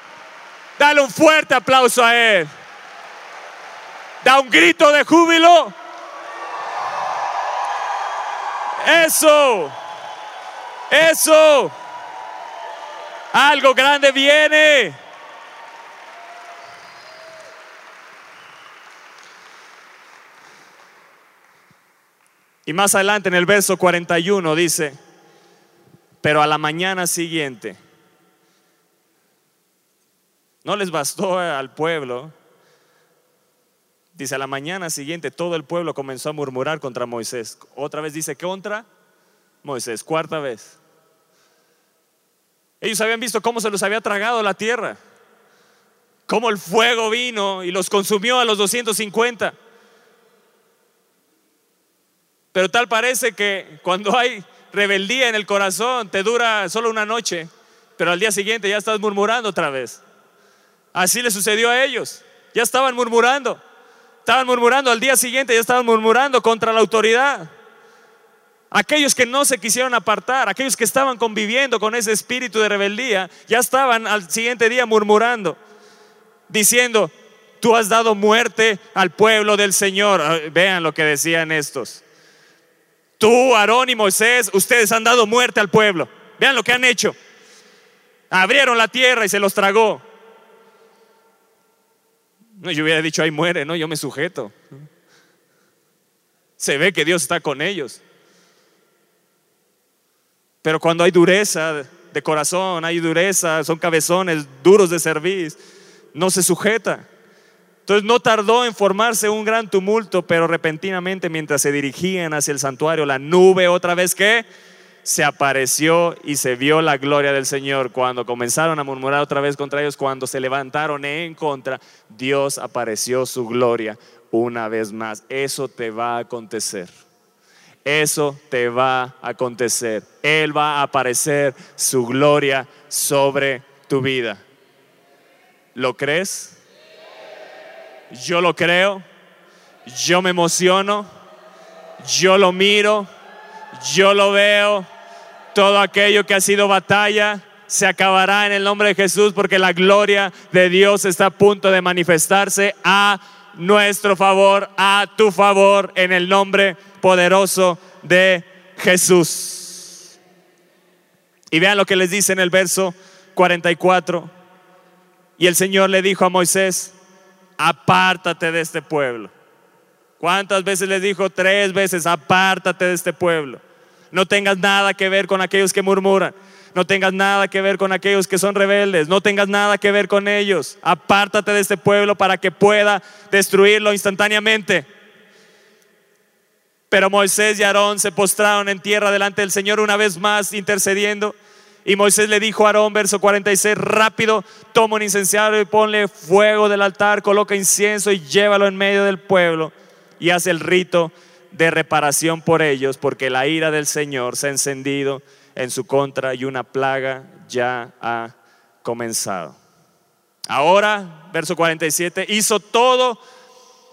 dale un fuerte aplauso a Él. Da un grito de júbilo. Eso. Eso. Algo grande viene. Y más adelante en el verso 41 dice, pero a la mañana siguiente, no les bastó al pueblo Dice, a la mañana siguiente todo el pueblo comenzó a murmurar contra Moisés. Otra vez dice, contra Moisés, cuarta vez. Ellos habían visto cómo se los había tragado la tierra, cómo el fuego vino y los consumió a los 250. Pero tal parece que cuando hay rebeldía en el corazón, te dura solo una noche, pero al día siguiente ya estás murmurando otra vez. Así le sucedió a ellos, ya estaban murmurando. Estaban murmurando al día siguiente, ya estaban murmurando contra la autoridad. Aquellos que no se quisieron apartar, aquellos que estaban conviviendo con ese espíritu de rebeldía, ya estaban al siguiente día murmurando, diciendo, tú has dado muerte al pueblo del Señor. Ah, vean lo que decían estos. Tú, Aarón y Moisés, ustedes han dado muerte al pueblo. Vean lo que han hecho. Abrieron la tierra y se los tragó. No, yo hubiera dicho, ahí muere, no, yo me sujeto. Se ve que Dios está con ellos. Pero cuando hay dureza de corazón, hay dureza, son cabezones duros de servir, no se sujeta. Entonces no tardó en formarse un gran tumulto, pero repentinamente mientras se dirigían hacia el santuario, la nube otra vez que se apareció y se vio la gloria del Señor. Cuando comenzaron a murmurar otra vez contra ellos, cuando se levantaron en contra, Dios apareció su gloria una vez más. Eso te va a acontecer. Eso te va a acontecer. Él va a aparecer su gloria sobre tu vida. ¿Lo crees? Yo lo creo. Yo me emociono. Yo lo miro yo lo veo. Todo aquello que ha sido batalla se acabará en el nombre de Jesús porque la gloria de Dios está a punto de manifestarse a nuestro favor, a tu favor, en el nombre poderoso de Jesús. Y vean lo que les dice en el verso 44. Y el Señor le dijo a Moisés, apártate de este pueblo. ¿Cuántas veces les dijo? Tres veces, apártate de este pueblo. No tengas nada que ver con aquellos que murmuran. No tengas nada que ver con aquellos que son rebeldes. No tengas nada que ver con ellos. Apártate de este pueblo para que pueda destruirlo instantáneamente. Pero Moisés y Aarón se postraron en tierra delante del Señor una vez más intercediendo. Y Moisés le dijo a Aarón, verso 46, rápido, toma un incenciario y ponle fuego del altar, coloca incienso y llévalo en medio del pueblo y hace el rito de reparación por ellos, porque la ira del Señor se ha encendido en su contra y una plaga ya ha comenzado. Ahora, verso 47, hizo todo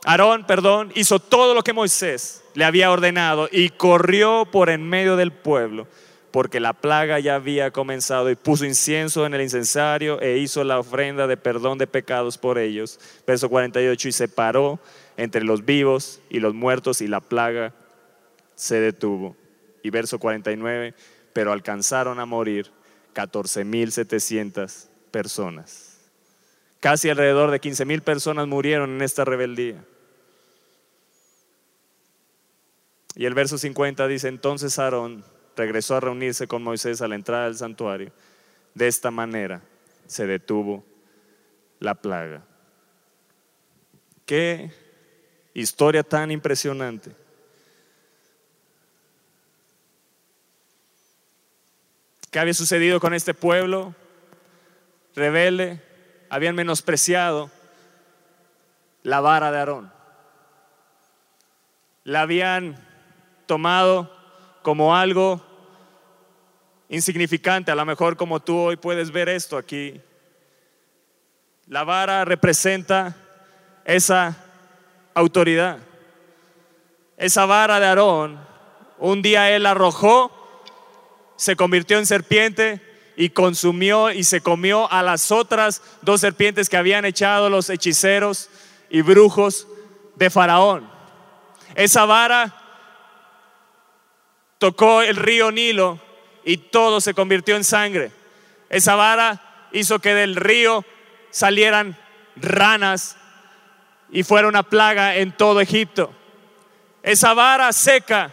Aarón, perdón, hizo todo lo que Moisés le había ordenado y corrió por en medio del pueblo, porque la plaga ya había comenzado y puso incienso en el incensario e hizo la ofrenda de perdón de pecados por ellos. Verso 48, y se paró entre los vivos y los muertos y la plaga se detuvo. Y verso 49, pero alcanzaron a morir 14.700 personas. Casi alrededor de 15.000 personas murieron en esta rebeldía. Y el verso 50 dice, entonces Aarón regresó a reunirse con Moisés a la entrada del santuario. De esta manera se detuvo la plaga. Qué historia tan impresionante. ¿Qué había sucedido con este pueblo rebelde? Habían menospreciado la vara de Aarón. La habían tomado como algo insignificante, a lo mejor como tú hoy puedes ver esto aquí. La vara representa esa autoridad. Esa vara de Aarón, un día él arrojó, se convirtió en serpiente y consumió y se comió a las otras dos serpientes que habían echado los hechiceros y brujos de Faraón. Esa vara tocó el río Nilo y todo se convirtió en sangre. Esa vara hizo que del río salieran ranas y fuera una plaga en todo Egipto. Esa vara seca,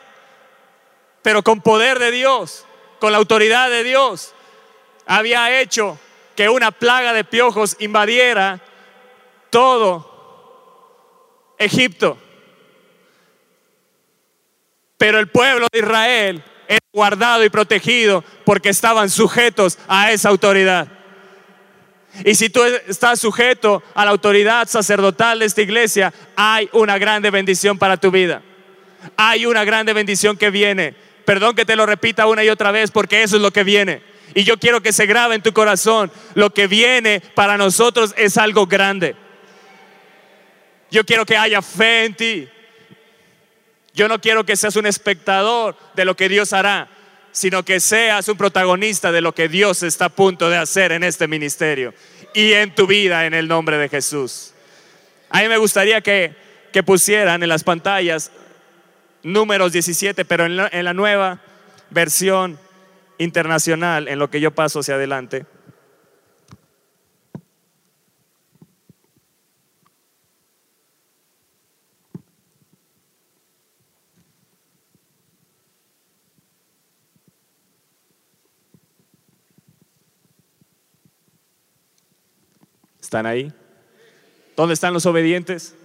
pero con poder de Dios, con la autoridad de Dios, había hecho que una plaga de piojos invadiera todo Egipto. Pero el pueblo de Israel era guardado y protegido porque estaban sujetos a esa autoridad. Y si tú estás sujeto a la autoridad sacerdotal de esta iglesia, hay una grande bendición para tu vida. Hay una grande bendición que viene. Perdón que te lo repita una y otra vez porque eso es lo que viene. Y yo quiero que se grabe en tu corazón. Lo que viene para nosotros es algo grande. Yo quiero que haya fe en ti. Yo no quiero que seas un espectador de lo que Dios hará, sino que seas un protagonista de lo que Dios está a punto de hacer en este ministerio y en tu vida en el nombre de Jesús. A mí me gustaría que, pusieran en las pantallas números 17, pero en en la nueva versión internacional, en lo que yo paso hacia adelante. ¿Están ahí? ¿Dónde están los obedientes?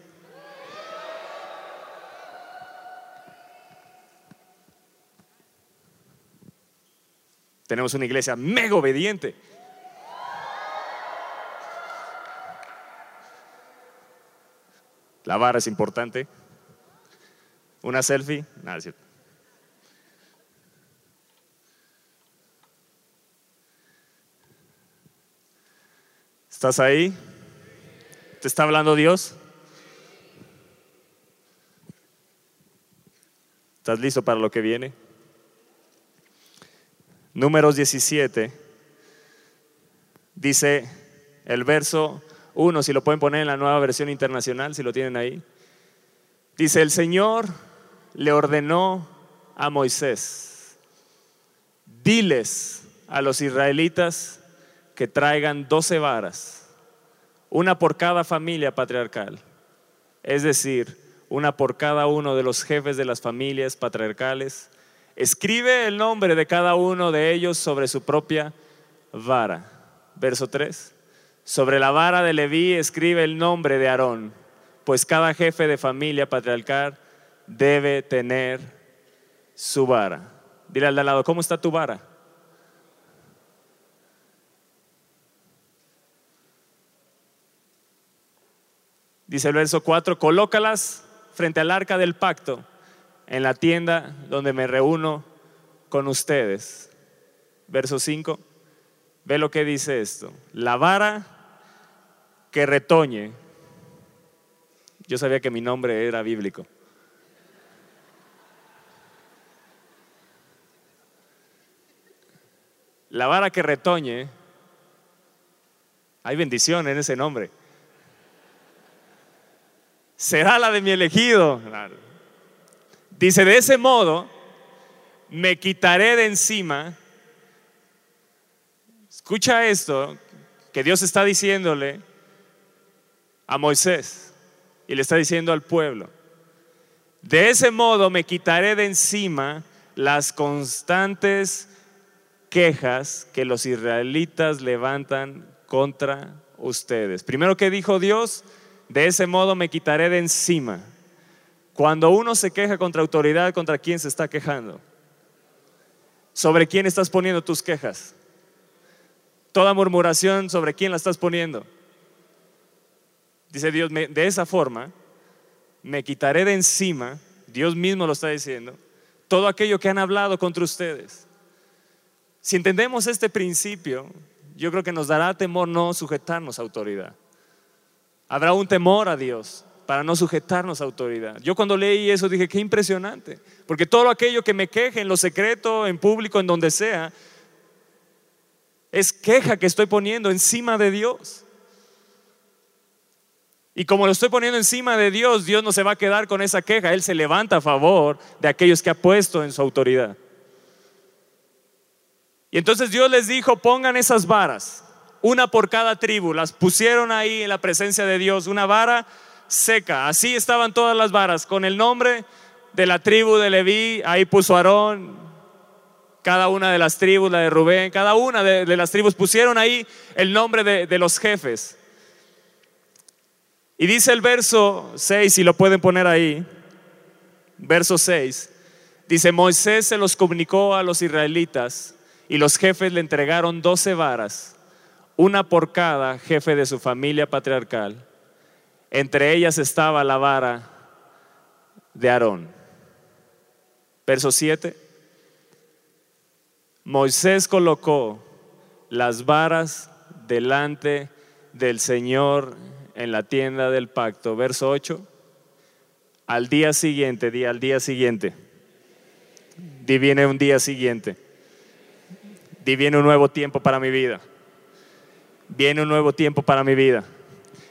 Tenemos una iglesia mega obediente. La barra es importante. Una selfie, nada, cierto. ¿Estás ahí? ¿Te está hablando Dios? ¿Estás listo para lo que viene? Números 17 dice el verso 1, si lo pueden poner en la nueva versión internacional, si lo tienen ahí. Dice, el Señor le ordenó a Moisés, diles a los israelitas que traigan doce varas, una por cada familia patriarcal, es decir, una por cada uno de los jefes de las familias patriarcales. Escribe el nombre de cada uno de ellos sobre su propia vara. Verso 3. Sobre la vara de Leví escribe el nombre de Aarón, pues cada jefe de familia patriarcal debe tener su vara. Dile al de al lado, ¿cómo está tu vara? Dice el verso 4, colócalas frente al arca del pacto en la tienda donde me reúno con ustedes. Verso 5, ve lo que dice esto. La vara que retoñe, Yo sabía que mi nombre era bíblico. La vara que retoñe, hay bendición en ese nombre. Será la de mi elegido. Dice, de ese modo me quitaré de encima. Escucha esto, que Dios está diciéndole a Moisés y le está diciendo al pueblo. De ese modo me quitaré de encima las constantes quejas que los israelitas levantan contra ustedes. Primero que dijo Dios, de ese modo me quitaré de encima. Cuando uno se queja contra autoridad, ¿contra quién se está quejando? ¿Sobre quién estás poniendo tus quejas? Toda murmuración, ¿sobre quién la estás poniendo? Dice Dios, de esa forma me quitaré de encima, Dios mismo lo está diciendo, todo aquello que han hablado contra ustedes. Si entendemos este principio, yo creo que nos dará temor no sujetarnos a autoridad. Habrá un temor a Dios para no sujetarnos a autoridad. Yo cuando leí eso dije, qué impresionante, porque todo aquello que me queje en lo secreto, en público, en donde sea, es queja que estoy poniendo encima de Dios. Y como lo estoy poniendo encima de Dios, Dios no se va a quedar con esa queja, Él se levanta a favor de aquellos que ha puesto en su autoridad. Y entonces Dios les dijo, pongan esas varas, una por cada tribu, las pusieron ahí en la presencia de Dios, una vara seca, así estaban todas las varas, con el nombre de la tribu de Leví, ahí puso Aarón, cada una de las tribus, la de Rubén, cada una de, las tribus pusieron ahí el nombre de, de los jefes. Y dice el verso 6, si lo pueden poner ahí, verso 6, dice, Moisés se los comunicó a los israelitas y los jefes le entregaron doce varas, una por cada jefe de su familia patriarcal. Entre ellas estaba la vara de Aarón. Verso 7. Moisés colocó las varas delante del Señor en la tienda del pacto. Verso 8. Al día siguiente, di al día siguiente. Di viene un día siguiente. Di viene un nuevo tiempo para mi vida. Viene un nuevo tiempo para mi vida.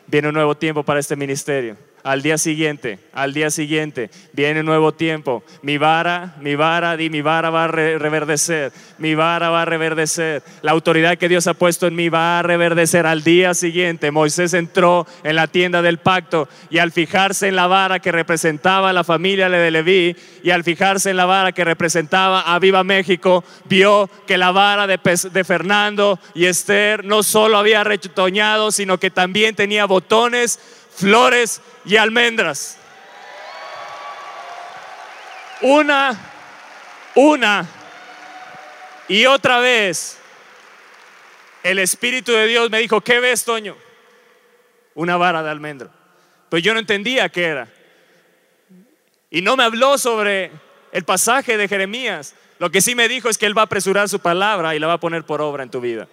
Viene un nuevo tiempo para este ministerio al día siguiente, al día siguiente, viene nuevo tiempo. Mi vara, mi vara, di mi vara va a reverdecer, mi vara va a reverdecer. La autoridad que Dios ha puesto en mí va a reverdecer. Al día siguiente, Moisés entró en la tienda del pacto y al fijarse en la vara que representaba a la familia de Leví y al fijarse en la vara que representaba a Viva México, vio que la vara de, de Fernando y Esther no solo había retoñado, sino que también tenía botones flores y almendras. Una, una y otra vez el Espíritu de Dios me dijo, ¿qué ves, Toño? Una vara de almendro. Pues yo no entendía qué era. Y no me habló sobre el pasaje de Jeremías. Lo que sí me dijo es que Él va a apresurar su palabra y la va a poner por obra en tu vida.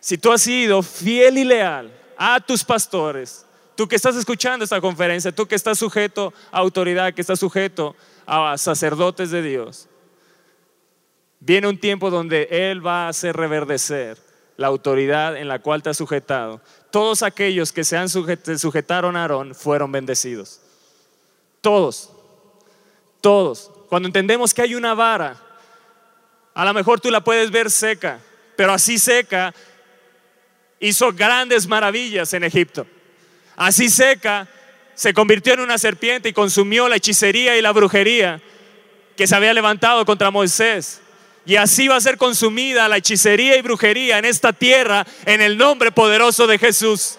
Si tú has sido fiel y leal a tus pastores, tú que estás escuchando esta conferencia, tú que estás sujeto a autoridad, que estás sujeto a sacerdotes de Dios, viene un tiempo donde Él va a hacer reverdecer la autoridad en la cual te has sujetado. Todos aquellos que se han sujetaron a Aarón fueron bendecidos. Todos, todos. Cuando entendemos que hay una vara, a lo mejor tú la puedes ver seca, pero así seca hizo grandes maravillas en Egipto. Así seca, se convirtió en una serpiente y consumió la hechicería y la brujería que se había levantado contra Moisés. Y así va a ser consumida la hechicería y brujería en esta tierra en el nombre poderoso de Jesús.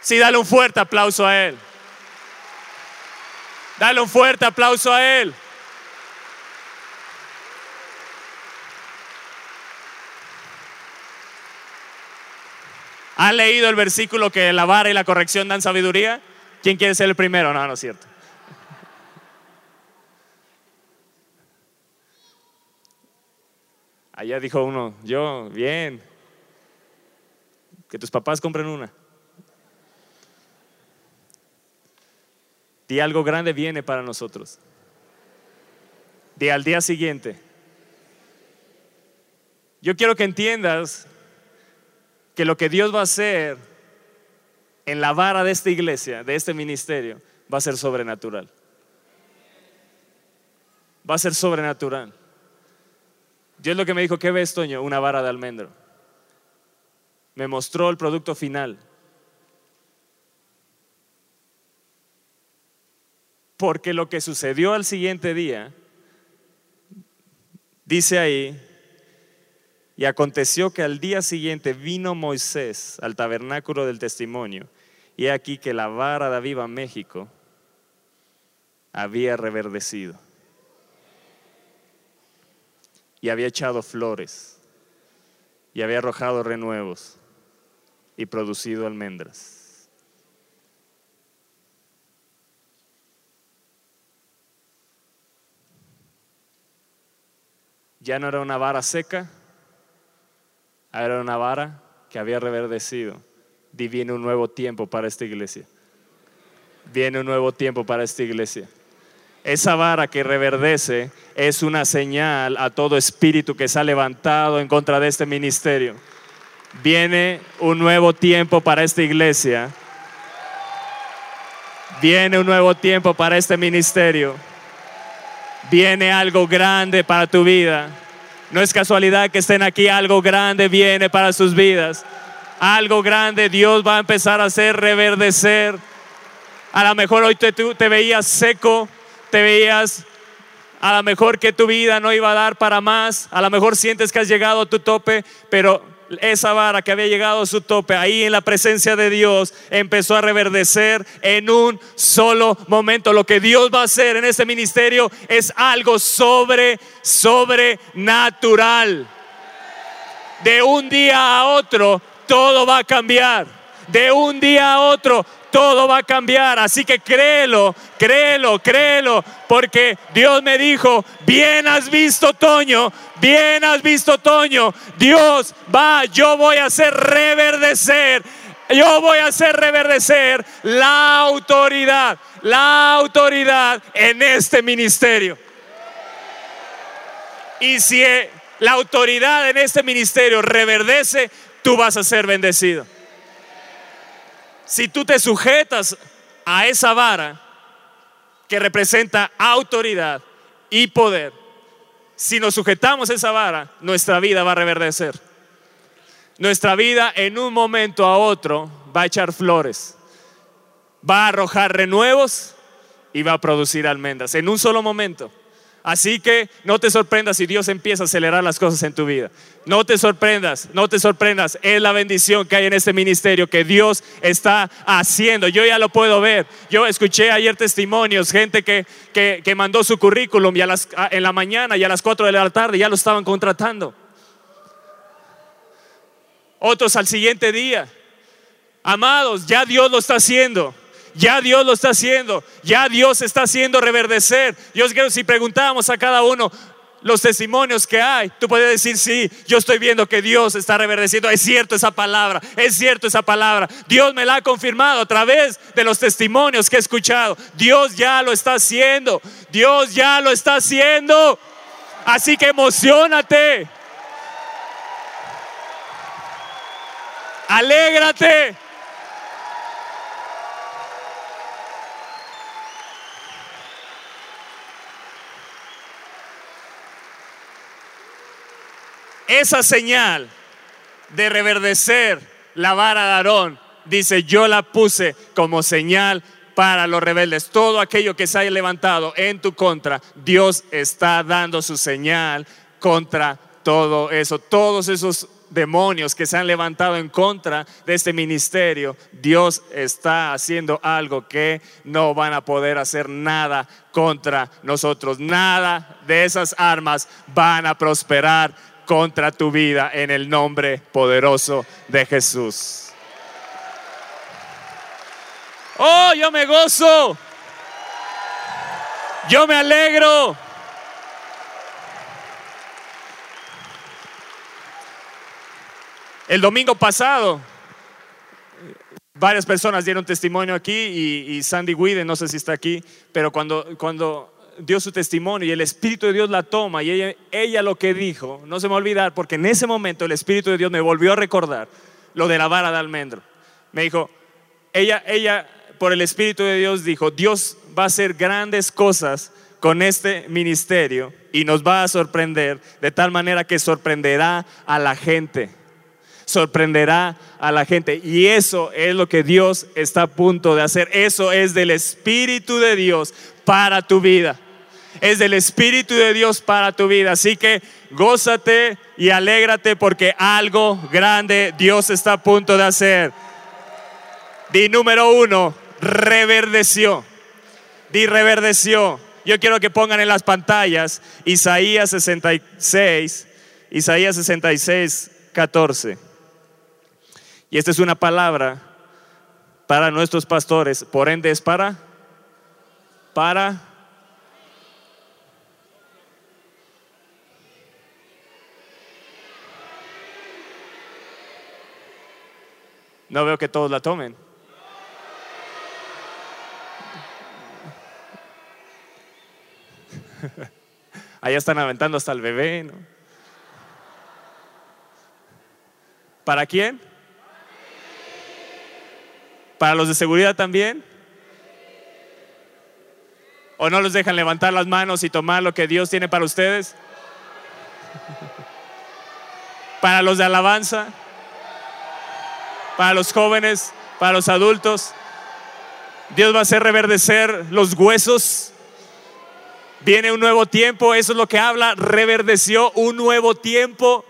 Sí, dale un fuerte aplauso a Él. Dale un fuerte aplauso a Él. ¿Has leído el versículo que la vara y la corrección dan sabiduría? ¿Quién quiere ser el primero? No, no es cierto. Allá dijo uno, yo, bien, que tus papás compren una. Di algo grande viene para nosotros. Di al día siguiente. Yo quiero que entiendas que lo que Dios va a hacer en la vara de esta iglesia, de este ministerio, va a ser sobrenatural. Va a ser sobrenatural. Dios lo que me dijo, ¿qué ves, Toño? Una vara de almendro. Me mostró el producto final. Porque lo que sucedió al siguiente día, dice ahí, y aconteció que al día siguiente vino Moisés al tabernáculo del testimonio, y aquí que la vara de Aviva México había reverdecido y había echado flores y había arrojado renuevos y producido almendras. Ya no era una vara seca, era una vara que había reverdecido. Y viene un nuevo tiempo para esta iglesia. Viene un nuevo tiempo para esta iglesia. Esa vara que reverdece es una señal a todo espíritu que se ha levantado en contra de este ministerio. Viene un nuevo tiempo para esta iglesia. Viene un nuevo tiempo para este ministerio. Viene algo grande para tu vida. No es casualidad que estén aquí, algo grande viene para sus vidas. Algo grande Dios va a empezar a hacer reverdecer. A lo mejor hoy te, veías seco, te veías a lo mejor que tu vida no iba a dar para más, a lo mejor sientes que has llegado a tu tope, pero esa vara que había llegado a su tope, ahí en la presencia de Dios, empezó a reverdecer en un solo momento. Lo que Dios va a hacer en este ministerio es algo sobre, sobrenatural. De un día a otro, todo va a cambiar. De un día a otro, todo va a cambiar. Así que créelo, créelo, créelo, porque Dios me dijo, bien has visto Toño, bien has visto Toño, Dios va, yo voy a hacer reverdecer, yo voy a hacer reverdecer la autoridad, la autoridad en este ministerio. Y si la autoridad en este ministerio reverdece, tú vas a ser bendecido si tú te sujetas a esa vara que representa autoridad y poder, si nos sujetamos a esa vara, nuestra vida va a reverdecer. Nuestra vida en un momento a otro va a echar flores, va a arrojar renuevos y va a producir almendras en un solo momento. Así que no te sorprendas si Dios empieza a acelerar las cosas en tu vida. No te sorprendas, no te sorprendas. Es la bendición que hay en este ministerio que Dios está haciendo. Yo ya lo puedo ver. Yo escuché ayer testimonios, gente que, que, mandó su currículum y las, en la mañana y a las 4 de la tarde ya lo estaban contratando. Otros al siguiente día. Amados, ya Dios lo está haciendo. Ya Dios lo está haciendo, ya Dios está haciendo reverdecer. Dios, si preguntamos a cada uno los testimonios que hay, tú puedes decir, sí, yo estoy viendo que Dios está reverdeciendo. Es cierto esa palabra, es cierto esa palabra. Dios me la ha confirmado a través de los testimonios que he escuchado. Dios ya lo está haciendo, Dios ya lo está haciendo. Así que emocionate. Alégrate. Esa señal de reverdecer la vara de Aarón, dice, yo la puse como señal para los rebeldes. Todo aquello que se haya levantado en tu contra, Dios está dando su señal contra todo eso. Todos esos demonios que se han levantado en contra de este ministerio, Dios está haciendo algo que no van a poder hacer nada contra nosotros. Nada de esas armas van a prosperar contra tu vida en el nombre poderoso de Jesús. Oh, yo me gozo. Yo me alegro. El domingo pasado varias personas dieron testimonio aquí y, Sandy Widen, no sé si está aquí, pero cuando, cuando dio su testimonio y el Espíritu de Dios la toma y ella, lo que dijo, no se me va a olvidar, porque en ese momento el Espíritu de Dios me volvió a recordar lo de la vara de almendro. Me dijo, ella, ella por el Espíritu de Dios dijo, Dios va a hacer grandes cosas con este ministerio y nos va a sorprender de tal manera que sorprenderá a la gente. Sorprenderá a la gente. Y eso es lo que Dios está a punto de hacer. Eso es del Espíritu de Dios para tu vida. Es del Espíritu de Dios para tu vida. Así que gózate y alégrate porque algo grande Dios está a punto de hacer. Di número uno, reverdeció. Di reverdeció. Yo quiero que pongan en las pantallas Isaías 66, Isaías 66, 14. Y esta es una palabra para nuestros pastores, por ende es para, para No veo que todos la tomen. Allá están aventando hasta el bebé, ¿no? ¿Para quién? ¿Para los de seguridad también? ¿O no los dejan levantar las manos y tomar lo que Dios tiene para ustedes? ¿Para los de alabanza? ¿Para los jóvenes? ¿Para los adultos? Dios va a hacer reverdecer los huesos Viene un nuevo tiempo, eso es lo que habla, reverdeció un nuevo tiempo,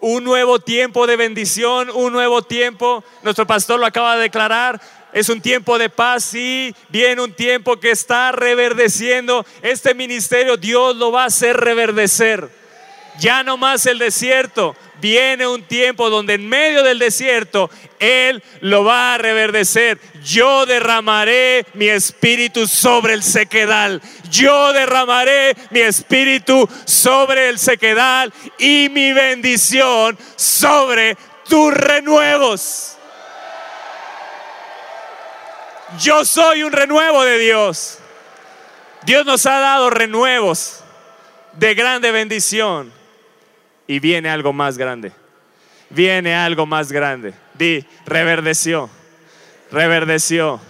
un nuevo tiempo de bendición, un nuevo tiempo. Nuestro pastor lo acaba de declarar, es un tiempo de paz, sí, viene un tiempo que está reverdeciendo. Este ministerio Dios lo va a hacer reverdecer. Ya no más el desierto, viene un tiempo donde en medio del desierto Él lo va a reverdecer. Yo derramaré mi espíritu sobre el sequedal. Yo derramaré mi espíritu sobre el sequedal y mi bendición sobre tus renuevos. Yo soy un renuevo de Dios. Dios nos ha dado renuevos de grande bendición y viene algo más grande. Viene algo más grande. Di, reverdeció, reverdeció.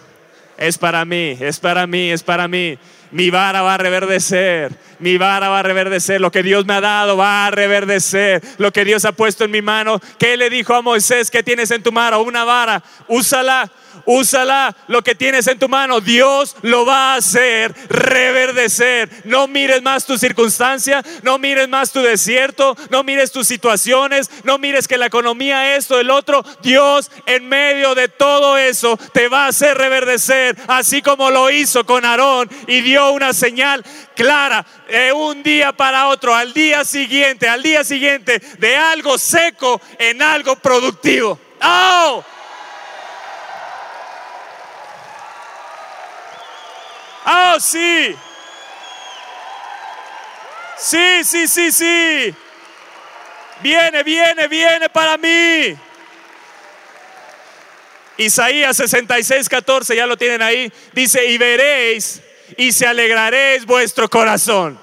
Es para mí, es para mí, es para mí. Mi vara va a reverdecer, mi vara va a reverdecer. Lo que Dios me ha dado va a reverdecer. Lo que Dios ha puesto en mi mano. ¿Qué le dijo a Moisés? ¿Qué tienes en tu mano? Una vara. Úsala úsala lo que tienes en tu mano. Dios lo va a hacer reverdecer. No mires más tu circunstancia, no mires más tu desierto, no mires tus situaciones, no mires que la economía esto, el otro. Dios en medio de todo eso te va a hacer reverdecer, así como lo hizo con Aarón y dio una señal clara de un día para otro, al día siguiente, al día siguiente, de algo seco en algo productivo. ¡Oh! Oh, sí. Sí, sí, sí, sí. Viene, viene, viene para mí. Isaías 66, 14, ya lo tienen ahí. Dice, y veréis y se alegraréis vuestro corazón.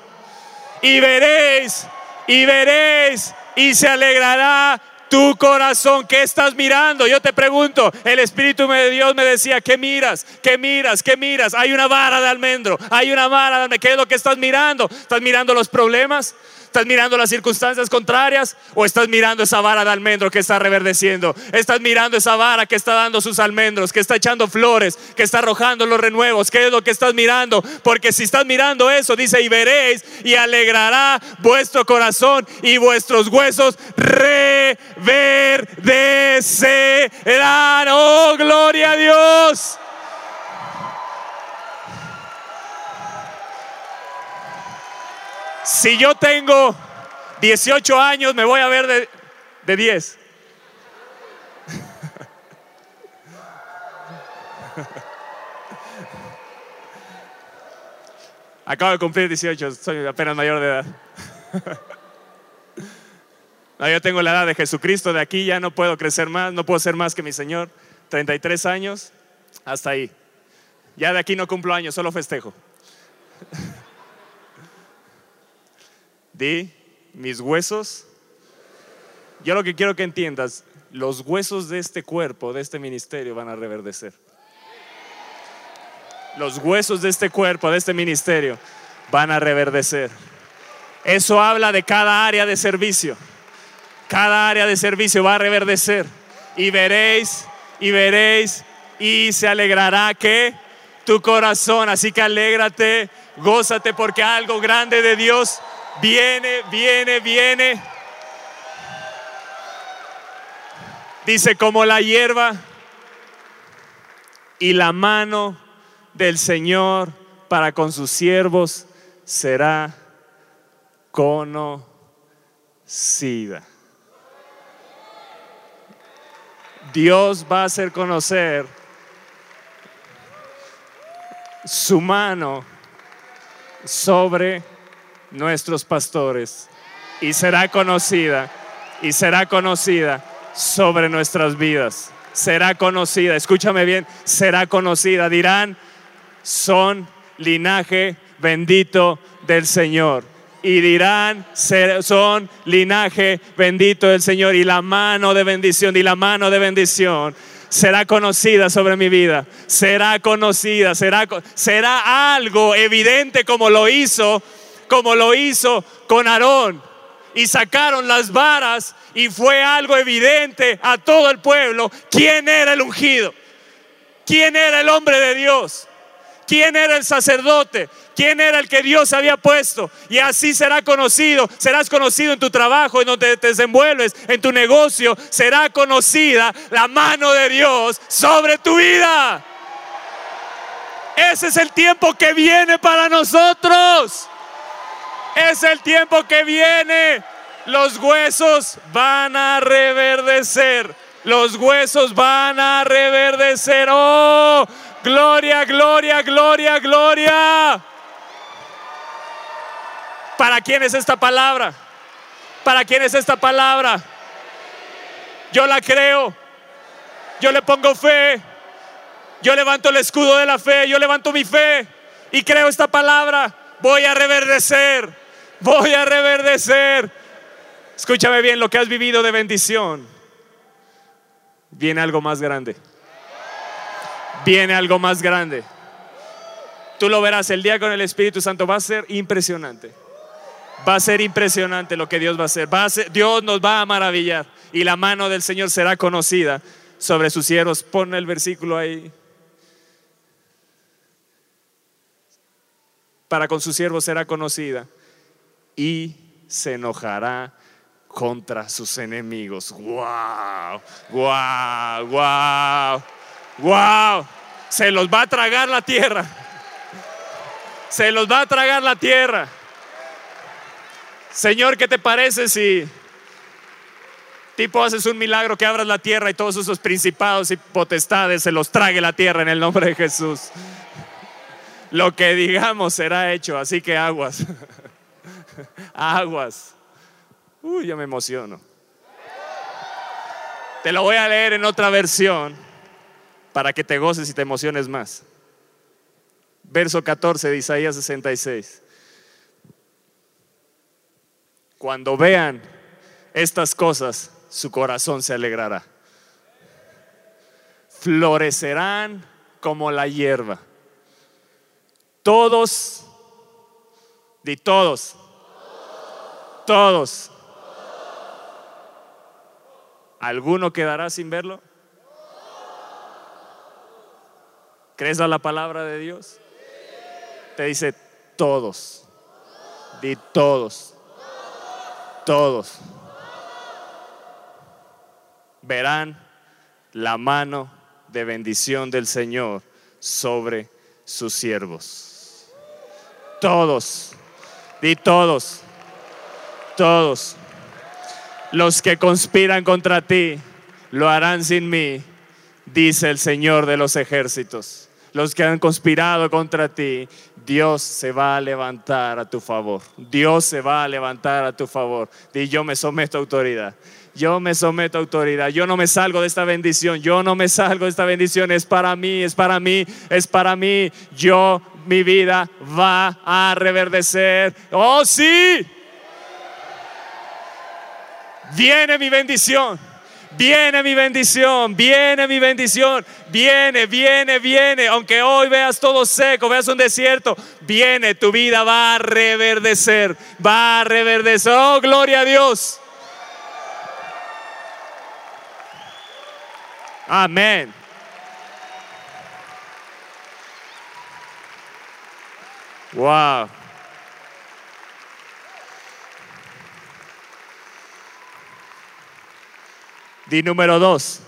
Y veréis, y veréis y se alegrará tu corazón, ¿qué estás mirando? Yo te pregunto, el Espíritu de Dios me decía, ¿qué miras? ¿Qué miras? ¿Qué miras? Hay una vara de almendro, hay una vara de almendro. ¿Qué es lo que estás mirando? ¿Estás mirando los problemas? ¿Estás mirando las circunstancias contrarias o estás mirando esa vara de almendro que está reverdeciendo? ¿Estás mirando esa vara que está dando sus almendros, que está echando flores, que está arrojando los renuevos? ¿Qué es lo que estás mirando? Porque si estás mirando eso, dice, y veréis y alegrará vuestro corazón y vuestros huesos reverdecerán. Oh, gloria a Dios. Si yo tengo 18 años, me voy a ver de, de 10. Acabo de cumplir 18, soy apenas mayor de edad. No, yo tengo la edad de Jesucristo, de aquí ya no puedo crecer más, no puedo ser más que mi Señor. 33 años, hasta ahí. Ya de aquí no cumplo años, solo festejo. Di, mis huesos. Yo lo que quiero que entiendas, los huesos de este cuerpo, de este ministerio, van a reverdecer. Los huesos de este cuerpo, de este ministerio, van a reverdecer. Eso habla de cada área de servicio. Cada área de servicio va a reverdecer. Y veréis, y veréis, y se alegrará que tu corazón. Así que alégrate, gózate, porque algo grande de Dios viene, viene, viene. Dice como la hierba y la mano del Señor para con sus siervos será conocida. Dios va a hacer conocer su mano sobre nuestros pastores y será conocida y será conocida sobre nuestras vidas. Será conocida, escúchame bien, será conocida. Dirán, son linaje bendito del Señor. Y dirán, son linaje bendito del Señor. Y la mano de bendición, y la mano de bendición será conocida sobre mi vida. Será conocida, será, será algo evidente como lo hizo, como lo hizo con Aarón. Y sacaron las varas y fue algo evidente a todo el pueblo quién era el ungido, quién era el hombre de Dios, quién era el sacerdote, quién era el que Dios había puesto. Y así será conocido, serás conocido en tu trabajo, en donde te desenvuelves, en tu negocio, será conocida la mano de Dios sobre tu vida. Ese es el tiempo que viene para nosotros. Es el tiempo que viene. Los huesos van a reverdecer. Los huesos van a reverdecer. Oh, gloria, gloria, gloria, gloria. ¿Para quién es esta palabra? ¿Para quién es esta palabra? Yo la creo. Yo le pongo fe. Yo levanto el escudo de la fe. Yo levanto mi fe. Y creo esta palabra. Voy a reverdecer. Voy a reverdecer. Escúchame bien lo que has vivido de bendición. Viene algo más grande. Viene algo más grande. Tú lo verás el día con el Espíritu Santo. Va a ser impresionante. Va a ser impresionante lo que Dios va a hacer. Dios nos va a maravillar y la mano del Señor será conocida sobre sus siervos. Pon el versículo ahí. Para con sus siervos será conocida y se enojará contra sus enemigos. ¡Wow! ¡Wow! ¡Wow! ¡Wow! Se los va a tragar la tierra. Se los va a tragar la tierra. Señor, ¿qué te parece si tipo haces un milagro que abras la tierra y todos esos principados y potestades se los trague la tierra en el nombre de Jesús? Lo que digamos será hecho, así que aguas. aguas. Uy, ya me emociono. Te lo voy a leer en otra versión para que te goces y te emociones más. Verso 14 de Isaías 66. Cuando vean estas cosas, su corazón se alegrará. Florecerán como la hierba. Todos, di todos, todos. ¿Alguno quedará sin verlo? ¿Crees a la palabra de Dios? Te dice todos. Di todos todos verán la mano de bendición del Señor sobre sus siervos. Todos, di todos, todos. Los que conspiran contra ti lo harán sin mí, dice el Señor de los ejércitos. Los que han conspirado contra ti Dios se va a levantar a tu favor. Dios se va a levantar a tu favor. Y yo me someto a autoridad. Yo me someto a autoridad. Yo no me salgo de esta bendición. Yo no me salgo de esta bendición. Es para mí, es para mí, es para mí. Yo, mi vida va a reverdecer. Oh, sí. Viene mi bendición. Viene mi bendición, viene mi bendición, viene, viene, viene. Aunque hoy veas todo seco, veas un desierto, viene, tu vida va a reverdecer, va a reverdecer. Oh, gloria a Dios. Amén. Wow. Di número dos.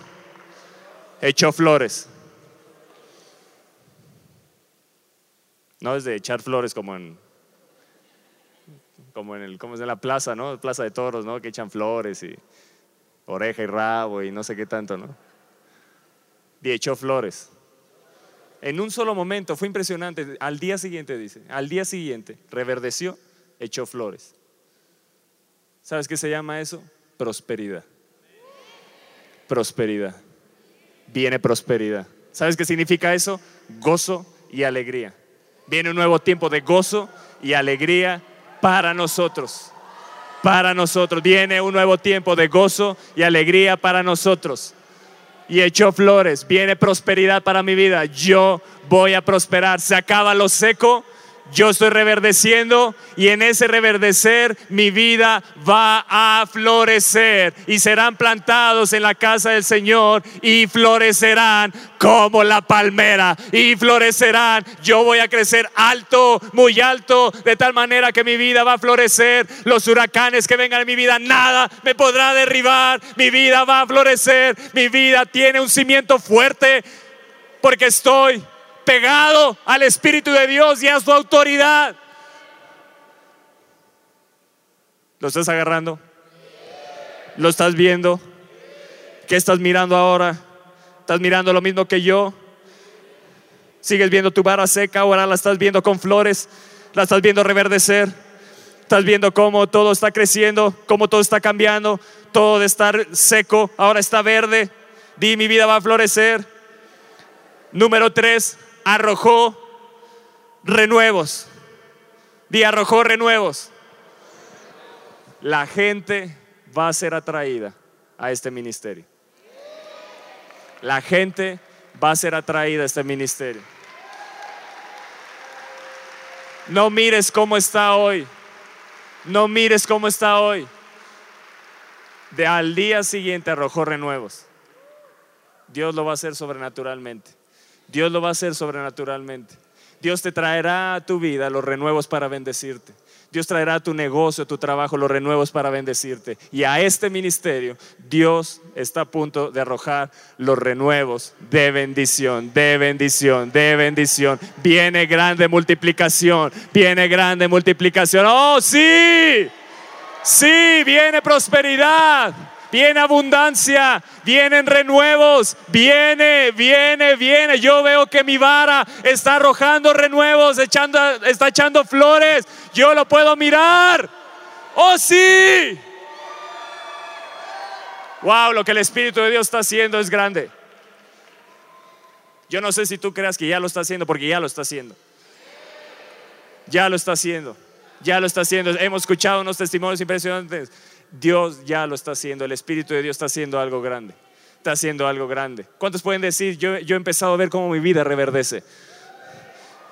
Echó flores. No es de echar flores como en como en el como es en la plaza, ¿no? Plaza de toros, ¿no? Que echan flores y oreja y rabo y no sé qué tanto, ¿no? Y echó flores. En un solo momento, fue impresionante. Al día siguiente, dice, al día siguiente, reverdeció, echó flores. ¿Sabes qué se llama eso? Prosperidad prosperidad. Viene prosperidad. ¿Sabes qué significa eso? Gozo y alegría. Viene un nuevo tiempo de gozo y alegría para nosotros. Para nosotros. Viene un nuevo tiempo de gozo y alegría para nosotros. Y echó flores. Viene prosperidad para mi vida. Yo voy a prosperar. Se acaba lo seco yo estoy reverdeciendo y en ese reverdecer mi vida va a florecer y serán plantados en la casa del Señor y florecerán como la palmera y florecerán. Yo voy a crecer alto, muy alto, de tal manera que mi vida va a florecer. Los huracanes que vengan en mi vida, nada me podrá derribar. Mi vida va a florecer. Mi vida tiene un cimiento fuerte porque estoy pegado al Espíritu de Dios y a su autoridad. ¿Lo estás agarrando? ¿Lo estás viendo? ¿Qué estás mirando ahora? ¿Estás mirando lo mismo que yo? ¿Sigues viendo tu vara seca? Ahora la estás viendo con flores. La estás viendo reverdecer. Estás viendo cómo todo está creciendo, cómo todo está cambiando. Todo de estar seco, ahora está verde. Di, mi vida va a florecer. Número tres, arrojó renuevos. Di arrojó renuevos. La gente va a ser atraída a este ministerio. La gente va a ser atraída a este ministerio. No mires cómo está hoy. No mires cómo está hoy. De al día siguiente arrojó renuevos. Dios lo va a hacer sobrenaturalmente. Dios lo va a hacer sobrenaturalmente. Dios te traerá a tu vida los renuevos para bendecirte. Dios traerá a tu negocio, tu trabajo, los renuevos para bendecirte. Y a este ministerio, Dios está a punto de arrojar los renuevos de bendición, de bendición, de bendición. Viene grande multiplicación, viene grande multiplicación. Oh, sí, sí, viene prosperidad viene abundancia, vienen renuevos, viene, viene, viene. Yo veo que mi vara está arrojando renuevos, echando, está echando flores. Yo lo puedo mirar. Oh, sí. Wow, lo que el Espíritu de Dios está haciendo es grande. Yo no sé si tú creas que ya lo está haciendo, porque ya lo está haciendo. Ya lo está haciendo. Ya lo está haciendo. Hemos escuchado unos testimonios impresionantes Dios ya lo está haciendo, el Espíritu de Dios está haciendo algo grande, está haciendo algo grande. ¿Cuántos pueden decir, yo, yo he empezado a ver cómo mi vida reverdece?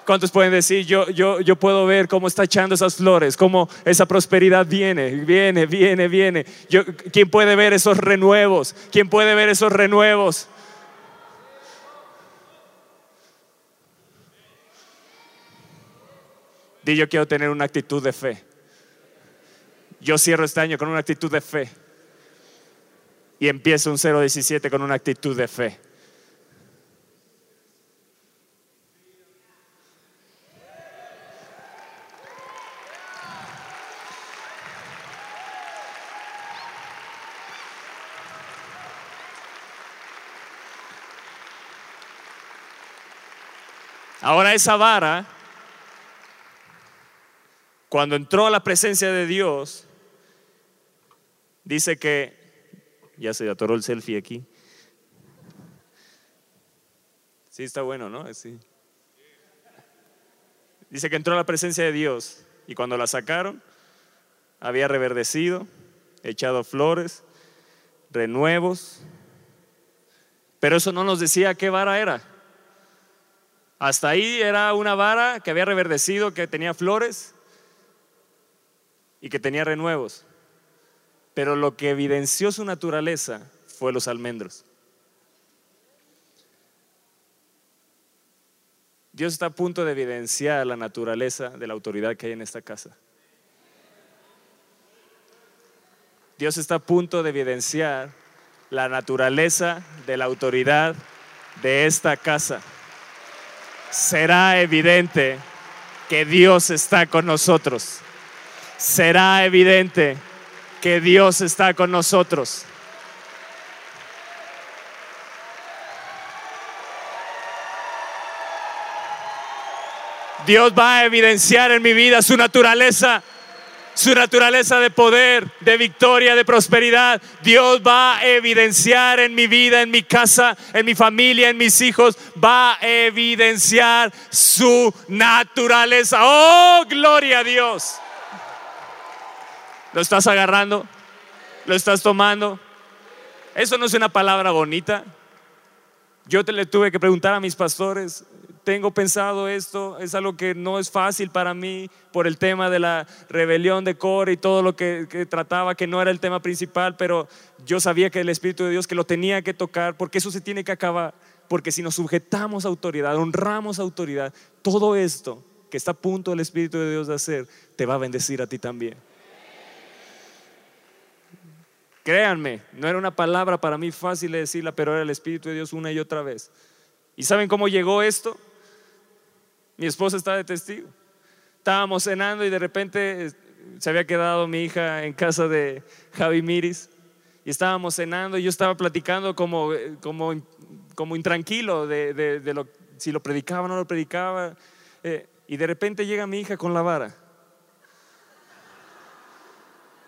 ¿Cuántos pueden decir, yo, yo, yo puedo ver cómo está echando esas flores, cómo esa prosperidad viene, viene, viene, viene? Yo, ¿Quién puede ver esos renuevos? ¿Quién puede ver esos renuevos? Yo quiero tener una actitud de fe. Yo cierro este año con una actitud de fe. Y empiezo un 017 con una actitud de fe. Ahora esa vara, cuando entró a la presencia de Dios, dice que Ya se atoró el selfie aquí. Sí, está bueno, ¿no? Sí. Dice que entró a la presencia de Dios y cuando la sacaron, había reverdecido, echado flores, renuevos, pero eso no nos decía qué vara era. Hasta ahí era una vara que había reverdecido, que tenía flores y que tenía renuevos. Pero lo que evidenció su naturaleza fue los almendros. Dios está a punto de evidenciar la naturaleza de la autoridad que hay en esta casa. Dios está a punto de evidenciar la naturaleza de la autoridad de esta casa. Será evidente que Dios está con nosotros. Será evidente que Dios está con nosotros. Dios va a evidenciar en mi vida su naturaleza, su naturaleza de poder, de victoria, de prosperidad. Dios va a evidenciar en mi vida, en mi casa, en mi familia, en mis hijos, va a evidenciar su naturaleza. Oh, gloria a Dios. ¿Lo estás agarrando? ¿Lo estás tomando? Eso no es una palabra bonita. Yo te le tuve que preguntar a mis pastores, tengo pensado esto, es algo que no es fácil para mí por el tema de la rebelión de Core y todo lo que, trataba, que no era el tema principal, pero yo sabía que el Espíritu de Dios que lo tenía que tocar, porque eso se tiene que acabar, porque si nos sujetamos a autoridad, honramos a autoridad, todo esto que está a punto el Espíritu de Dios de hacer, te va a bendecir a ti también. Créanme, no era una palabra para mí fácil de decirla, pero era el Espíritu de Dios una y otra vez. ¿Y saben cómo llegó esto? Mi esposa está de testigo. Estábamos cenando y de repente se había quedado mi hija en casa de Javi Miris y estábamos cenando y yo estaba platicando como, como, como intranquilo de, lo, si lo predicaba o no lo predicaba. Eh, y de repente llega mi hija con la vara.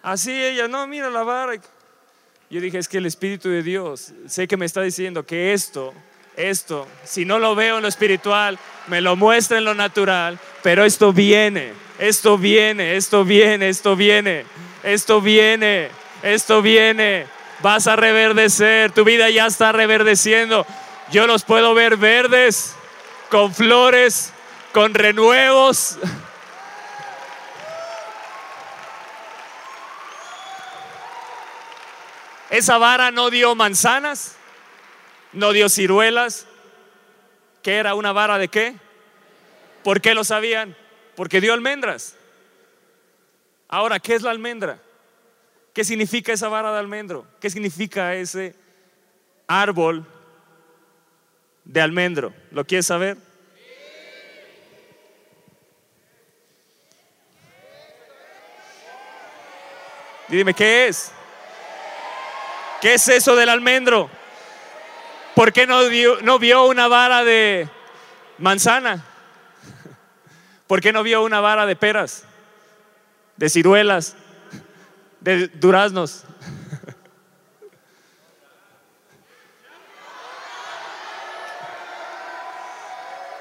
Así ella, no, mira la vara. Yo dije, es que el Espíritu de Dios, sé que me está diciendo que esto esto, si no lo veo en lo espiritual, me lo muestra en lo natural, pero esto viene, esto viene, esto viene, esto viene, esto viene, esto viene. Vas a reverdecer, tu vida ya está reverdeciendo. Yo los puedo ver verdes, con flores, con renuevos. Esa vara no dio manzanas no dio ciruelas. ¿Qué era una vara de qué? ¿Por qué lo sabían? Porque dio almendras. Ahora, ¿qué es la almendra? ¿Qué significa esa vara de almendro? ¿Qué significa ese árbol de almendro? ¿Lo quieres saber? Dime, ¿qué es? ¿Qué es eso del almendro? ¿Por qué no no vio una vara de manzana? ¿Por qué no vio una vara de peras, de ciruelas, de duraznos?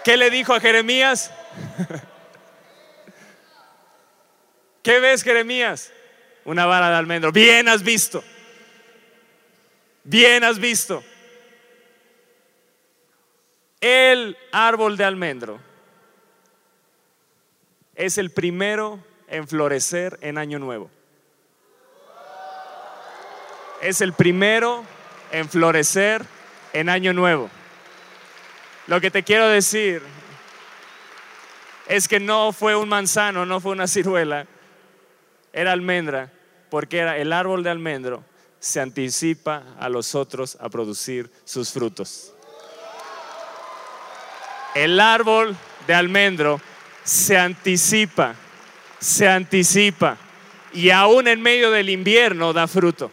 ¿Qué le dijo a Jeremías? ¿Qué ves, Jeremías? Una vara de almendro. Bien has visto. Bien has visto. El árbol de almendro es el primero en florecer en año nuevo. Es el primero en florecer en año nuevo. Lo que te quiero decir es que no fue un manzano, no fue una ciruela, era almendra, porque era el árbol de almendro se anticipa a los otros a producir sus frutos el árbol de almendro se anticipa, se anticipa y aún en medio del invierno da fruto.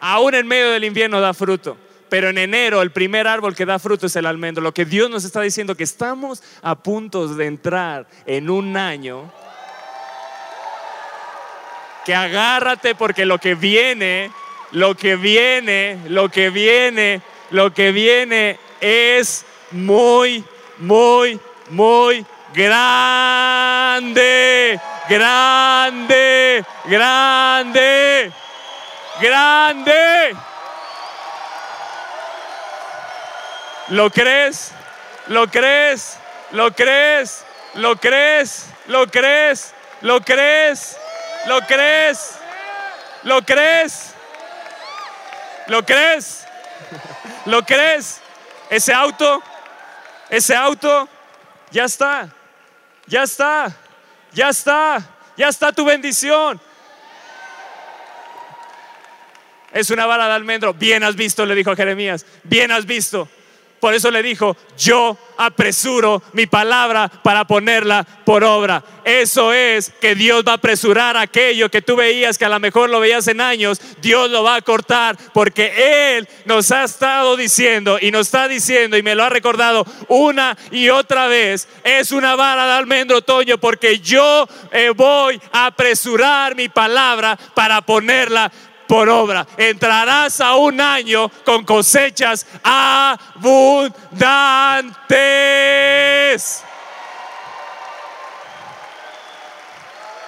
Aún en medio del invierno da fruto. Pero en enero el primer árbol que da fruto es el almendro. Lo que Dios nos está diciendo que estamos a punto de entrar en un año que agárrate porque lo que viene lo que viene, lo que viene, lo que viene es muy, muy, muy grande, grande, grande, grande. ¿Lo crees? ¿Lo crees? ¿Lo crees? ¿Lo crees? ¿Lo crees? ¿Lo crees? ¿Lo crees? ¿Lo crees? ¿Lo crees? ¿Lo crees? Ese auto, ese auto, ya está, ya está, ya está, ya está tu bendición. Es una vara de almendro. Bien has visto, le dijo a Jeremías. Bien has visto. Por eso le dijo, yo apresuro mi palabra para ponerla por obra. Eso es que Dios va a apresurar aquello que tú veías que a lo mejor lo veías en años, Dios lo va a cortar porque Él nos ha estado diciendo y nos está diciendo y me lo ha recordado una y otra vez, es una vara de almendro otoño porque yo eh, voy a apresurar mi palabra para ponerla por obra. Entrarás a un año con cosechas abundantes.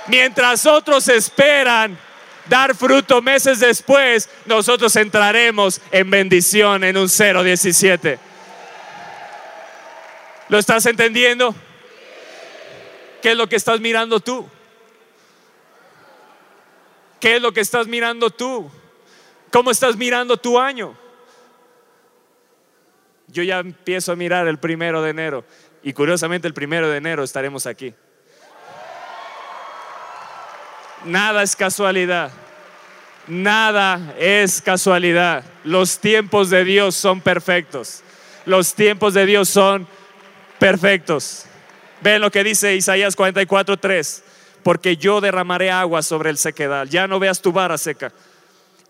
Mientras otros esperan dar fruto meses después, nosotros entraremos en bendición en un 017. ¿Lo estás entendiendo? ¿Qué es lo que estás mirando tú? ¿Qué es lo que estás mirando tú? ¿Cómo estás mirando tu año? Yo ya empiezo a mirar el primero de enero y curiosamente el primero de enero estaremos aquí. Nada es casualidad. Nada es casualidad. Los tiempos de Dios son perfectos. Los tiempos de Dios son perfectos. Ven lo que dice Isaías 44, 3 porque yo derramaré agua sobre el sequedal. Ya no veas tu vara seca.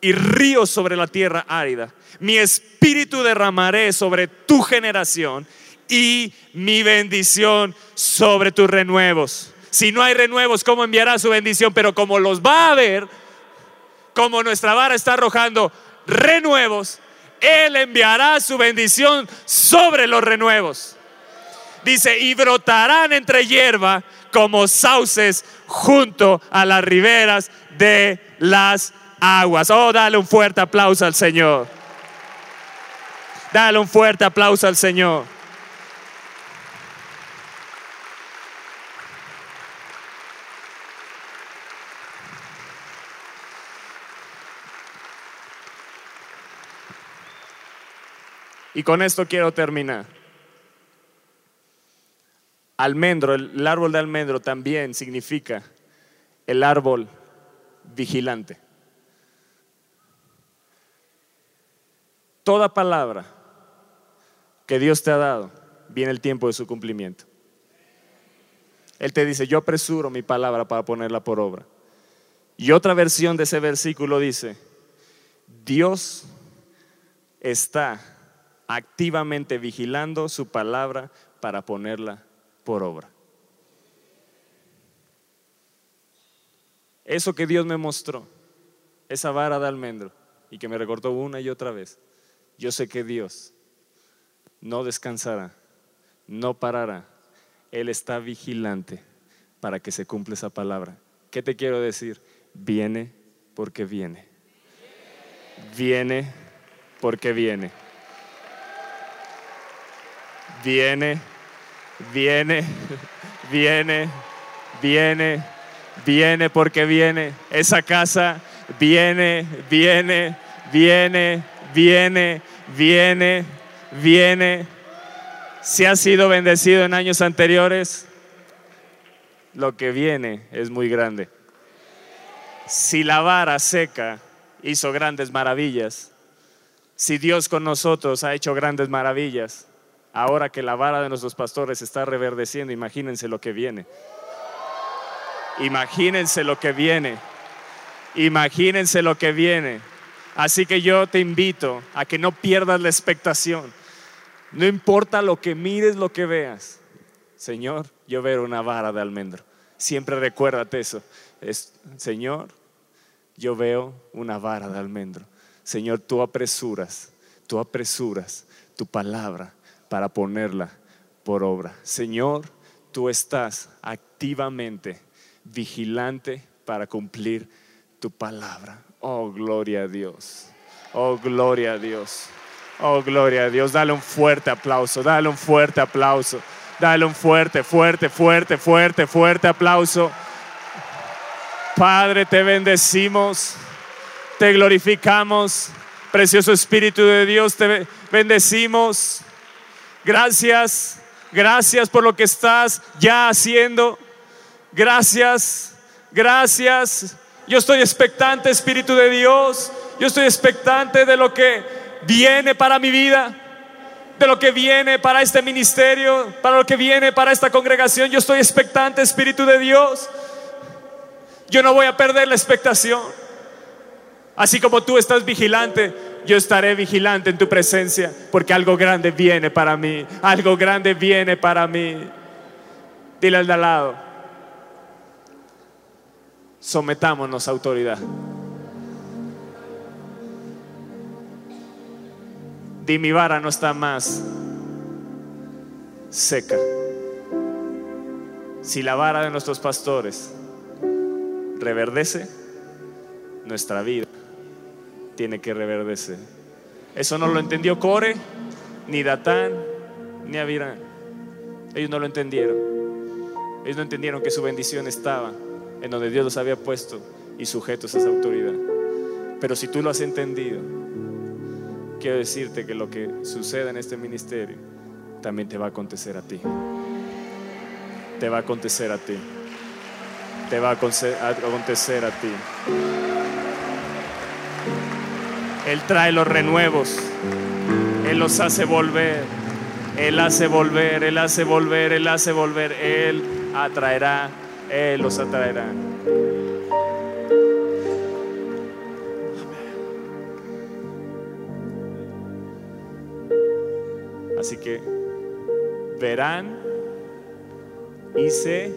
Y ríos sobre la tierra árida. Mi espíritu derramaré sobre tu generación y mi bendición sobre tus renuevos. Si no hay renuevos, ¿cómo enviará su bendición? Pero como los va a ver, como nuestra vara está arrojando renuevos, Él enviará su bendición sobre los renuevos. Dice, y brotarán entre hierba como sauces junto a las riberas de las aguas. Oh, dale un fuerte aplauso al Señor. Dale un fuerte aplauso al Señor. Y con esto quiero terminar. Almendro, el árbol de almendro también significa el árbol vigilante. Toda palabra que Dios te ha dado, viene el tiempo de su cumplimiento. Él te dice, yo apresuro mi palabra para ponerla por obra. Y otra versión de ese versículo dice, Dios está activamente vigilando su palabra para ponerla por obra. Eso que Dios me mostró, esa vara de almendro, y que me recortó una y otra vez, yo sé que Dios no descansará, no parará. Él está vigilante para que se cumpla esa palabra. ¿Qué te quiero decir? Viene porque viene. Viene porque viene. Viene viene, viene, viene, viene porque viene. Esa casa viene, viene, viene, viene, viene, viene. Si ha sido bendecido en años anteriores, lo que viene es muy grande. Si la vara seca hizo grandes maravillas, si Dios con nosotros ha hecho grandes maravillas, ahora que la vara de nuestros pastores está reverdeciendo, imagínense lo que viene. Imagínense lo que viene. Imagínense lo que viene. Así que yo te invito a que no pierdas la expectación. No importa lo que mires, lo que veas. Señor, yo veo una vara de almendro. Siempre recuérdate eso. Señor, yo veo una vara de almendro. Señor, tú apresuras, tú apresuras tu palabra para ponerla por obra. Señor, tú estás activamente vigilante para cumplir tu palabra. Oh, gloria a Dios. Oh, gloria a Dios. Oh, gloria a Dios. Dale un fuerte aplauso. Dale un fuerte aplauso. Dale un fuerte, fuerte, fuerte, fuerte, fuerte aplauso. Padre, te bendecimos. Te glorificamos. Precioso Espíritu de Dios, te bendecimos. Gracias. Gracias por lo que estás ya haciendo. Gracias. Gracias. Yo estoy expectante, Espíritu de Dios. Yo estoy expectante de lo que viene para mi vida, de lo que viene para este ministerio, para lo que viene para esta congregación. Yo estoy expectante, Espíritu de Dios. Yo no voy a perder la expectación. Así como tú estás vigilante, yo estaré vigilante en tu presencia, porque algo grande viene para mí, algo grande viene para mí. Dile al de al lado, sometámonos a autoridad. Di mi vara no está más seca. Si la vara de nuestros pastores reverdece, nuestra vida tiene que reverdecer. Eso no lo entendió Core, ni Datán, ni Avirán. Ellos no lo entendieron. Ellos no entendieron que su bendición estaba en donde Dios los había puesto y sujetos a esa autoridad. Pero si tú lo has entendido, quiero decirte que lo que suceda en este ministerio también te va a acontecer a ti. Te va a acontecer a ti. Te va a acontecer a ti. Él trae los renuevos. Él los hace volver. Él hace volver, Él hace volver, Él hace volver. Él atraerá, Él los atraerá. Así que verán y se...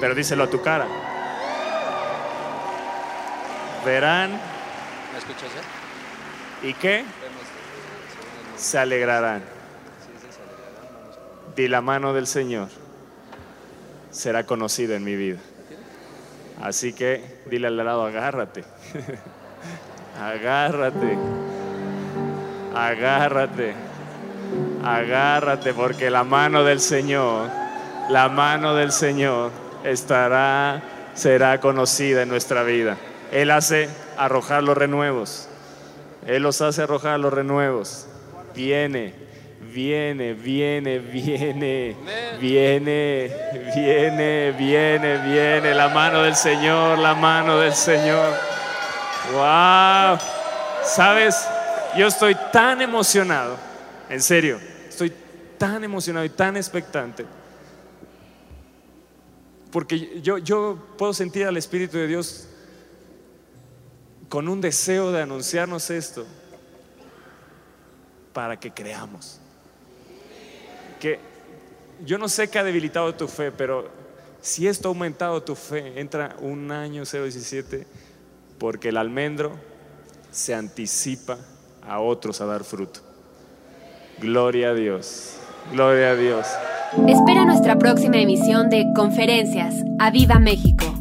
Pero díselo a tu cara. Verán. ¿Me escuchas ya? ¿Y qué? Se alegrarán. Di la mano del Señor será conocida en mi vida. Así que dile al lado, agárrate. agárrate. Agárrate. Agárrate porque la mano del Señor, la mano del Señor estará, será conocida en nuestra vida. Él hace arrojar los renuevos. Él los hace arrojar los renuevos. Viene, viene, viene, viene, viene, viene, viene, viene. La mano del Señor, la mano del Señor. ¡Wow! ¿Sabes? Yo estoy tan emocionado, en serio, estoy tan emocionado y tan expectante. Porque yo, yo puedo sentir al Espíritu de Dios con un deseo de anunciarnos esto para que creamos. Que yo no sé qué ha debilitado tu fe, pero si esto ha aumentado tu fe, entra un año 017, porque el almendro se anticipa a otros a dar fruto. Gloria a Dios, gloria a Dios. Espera nuestra próxima emisión de Conferencias. ¡A Viva México!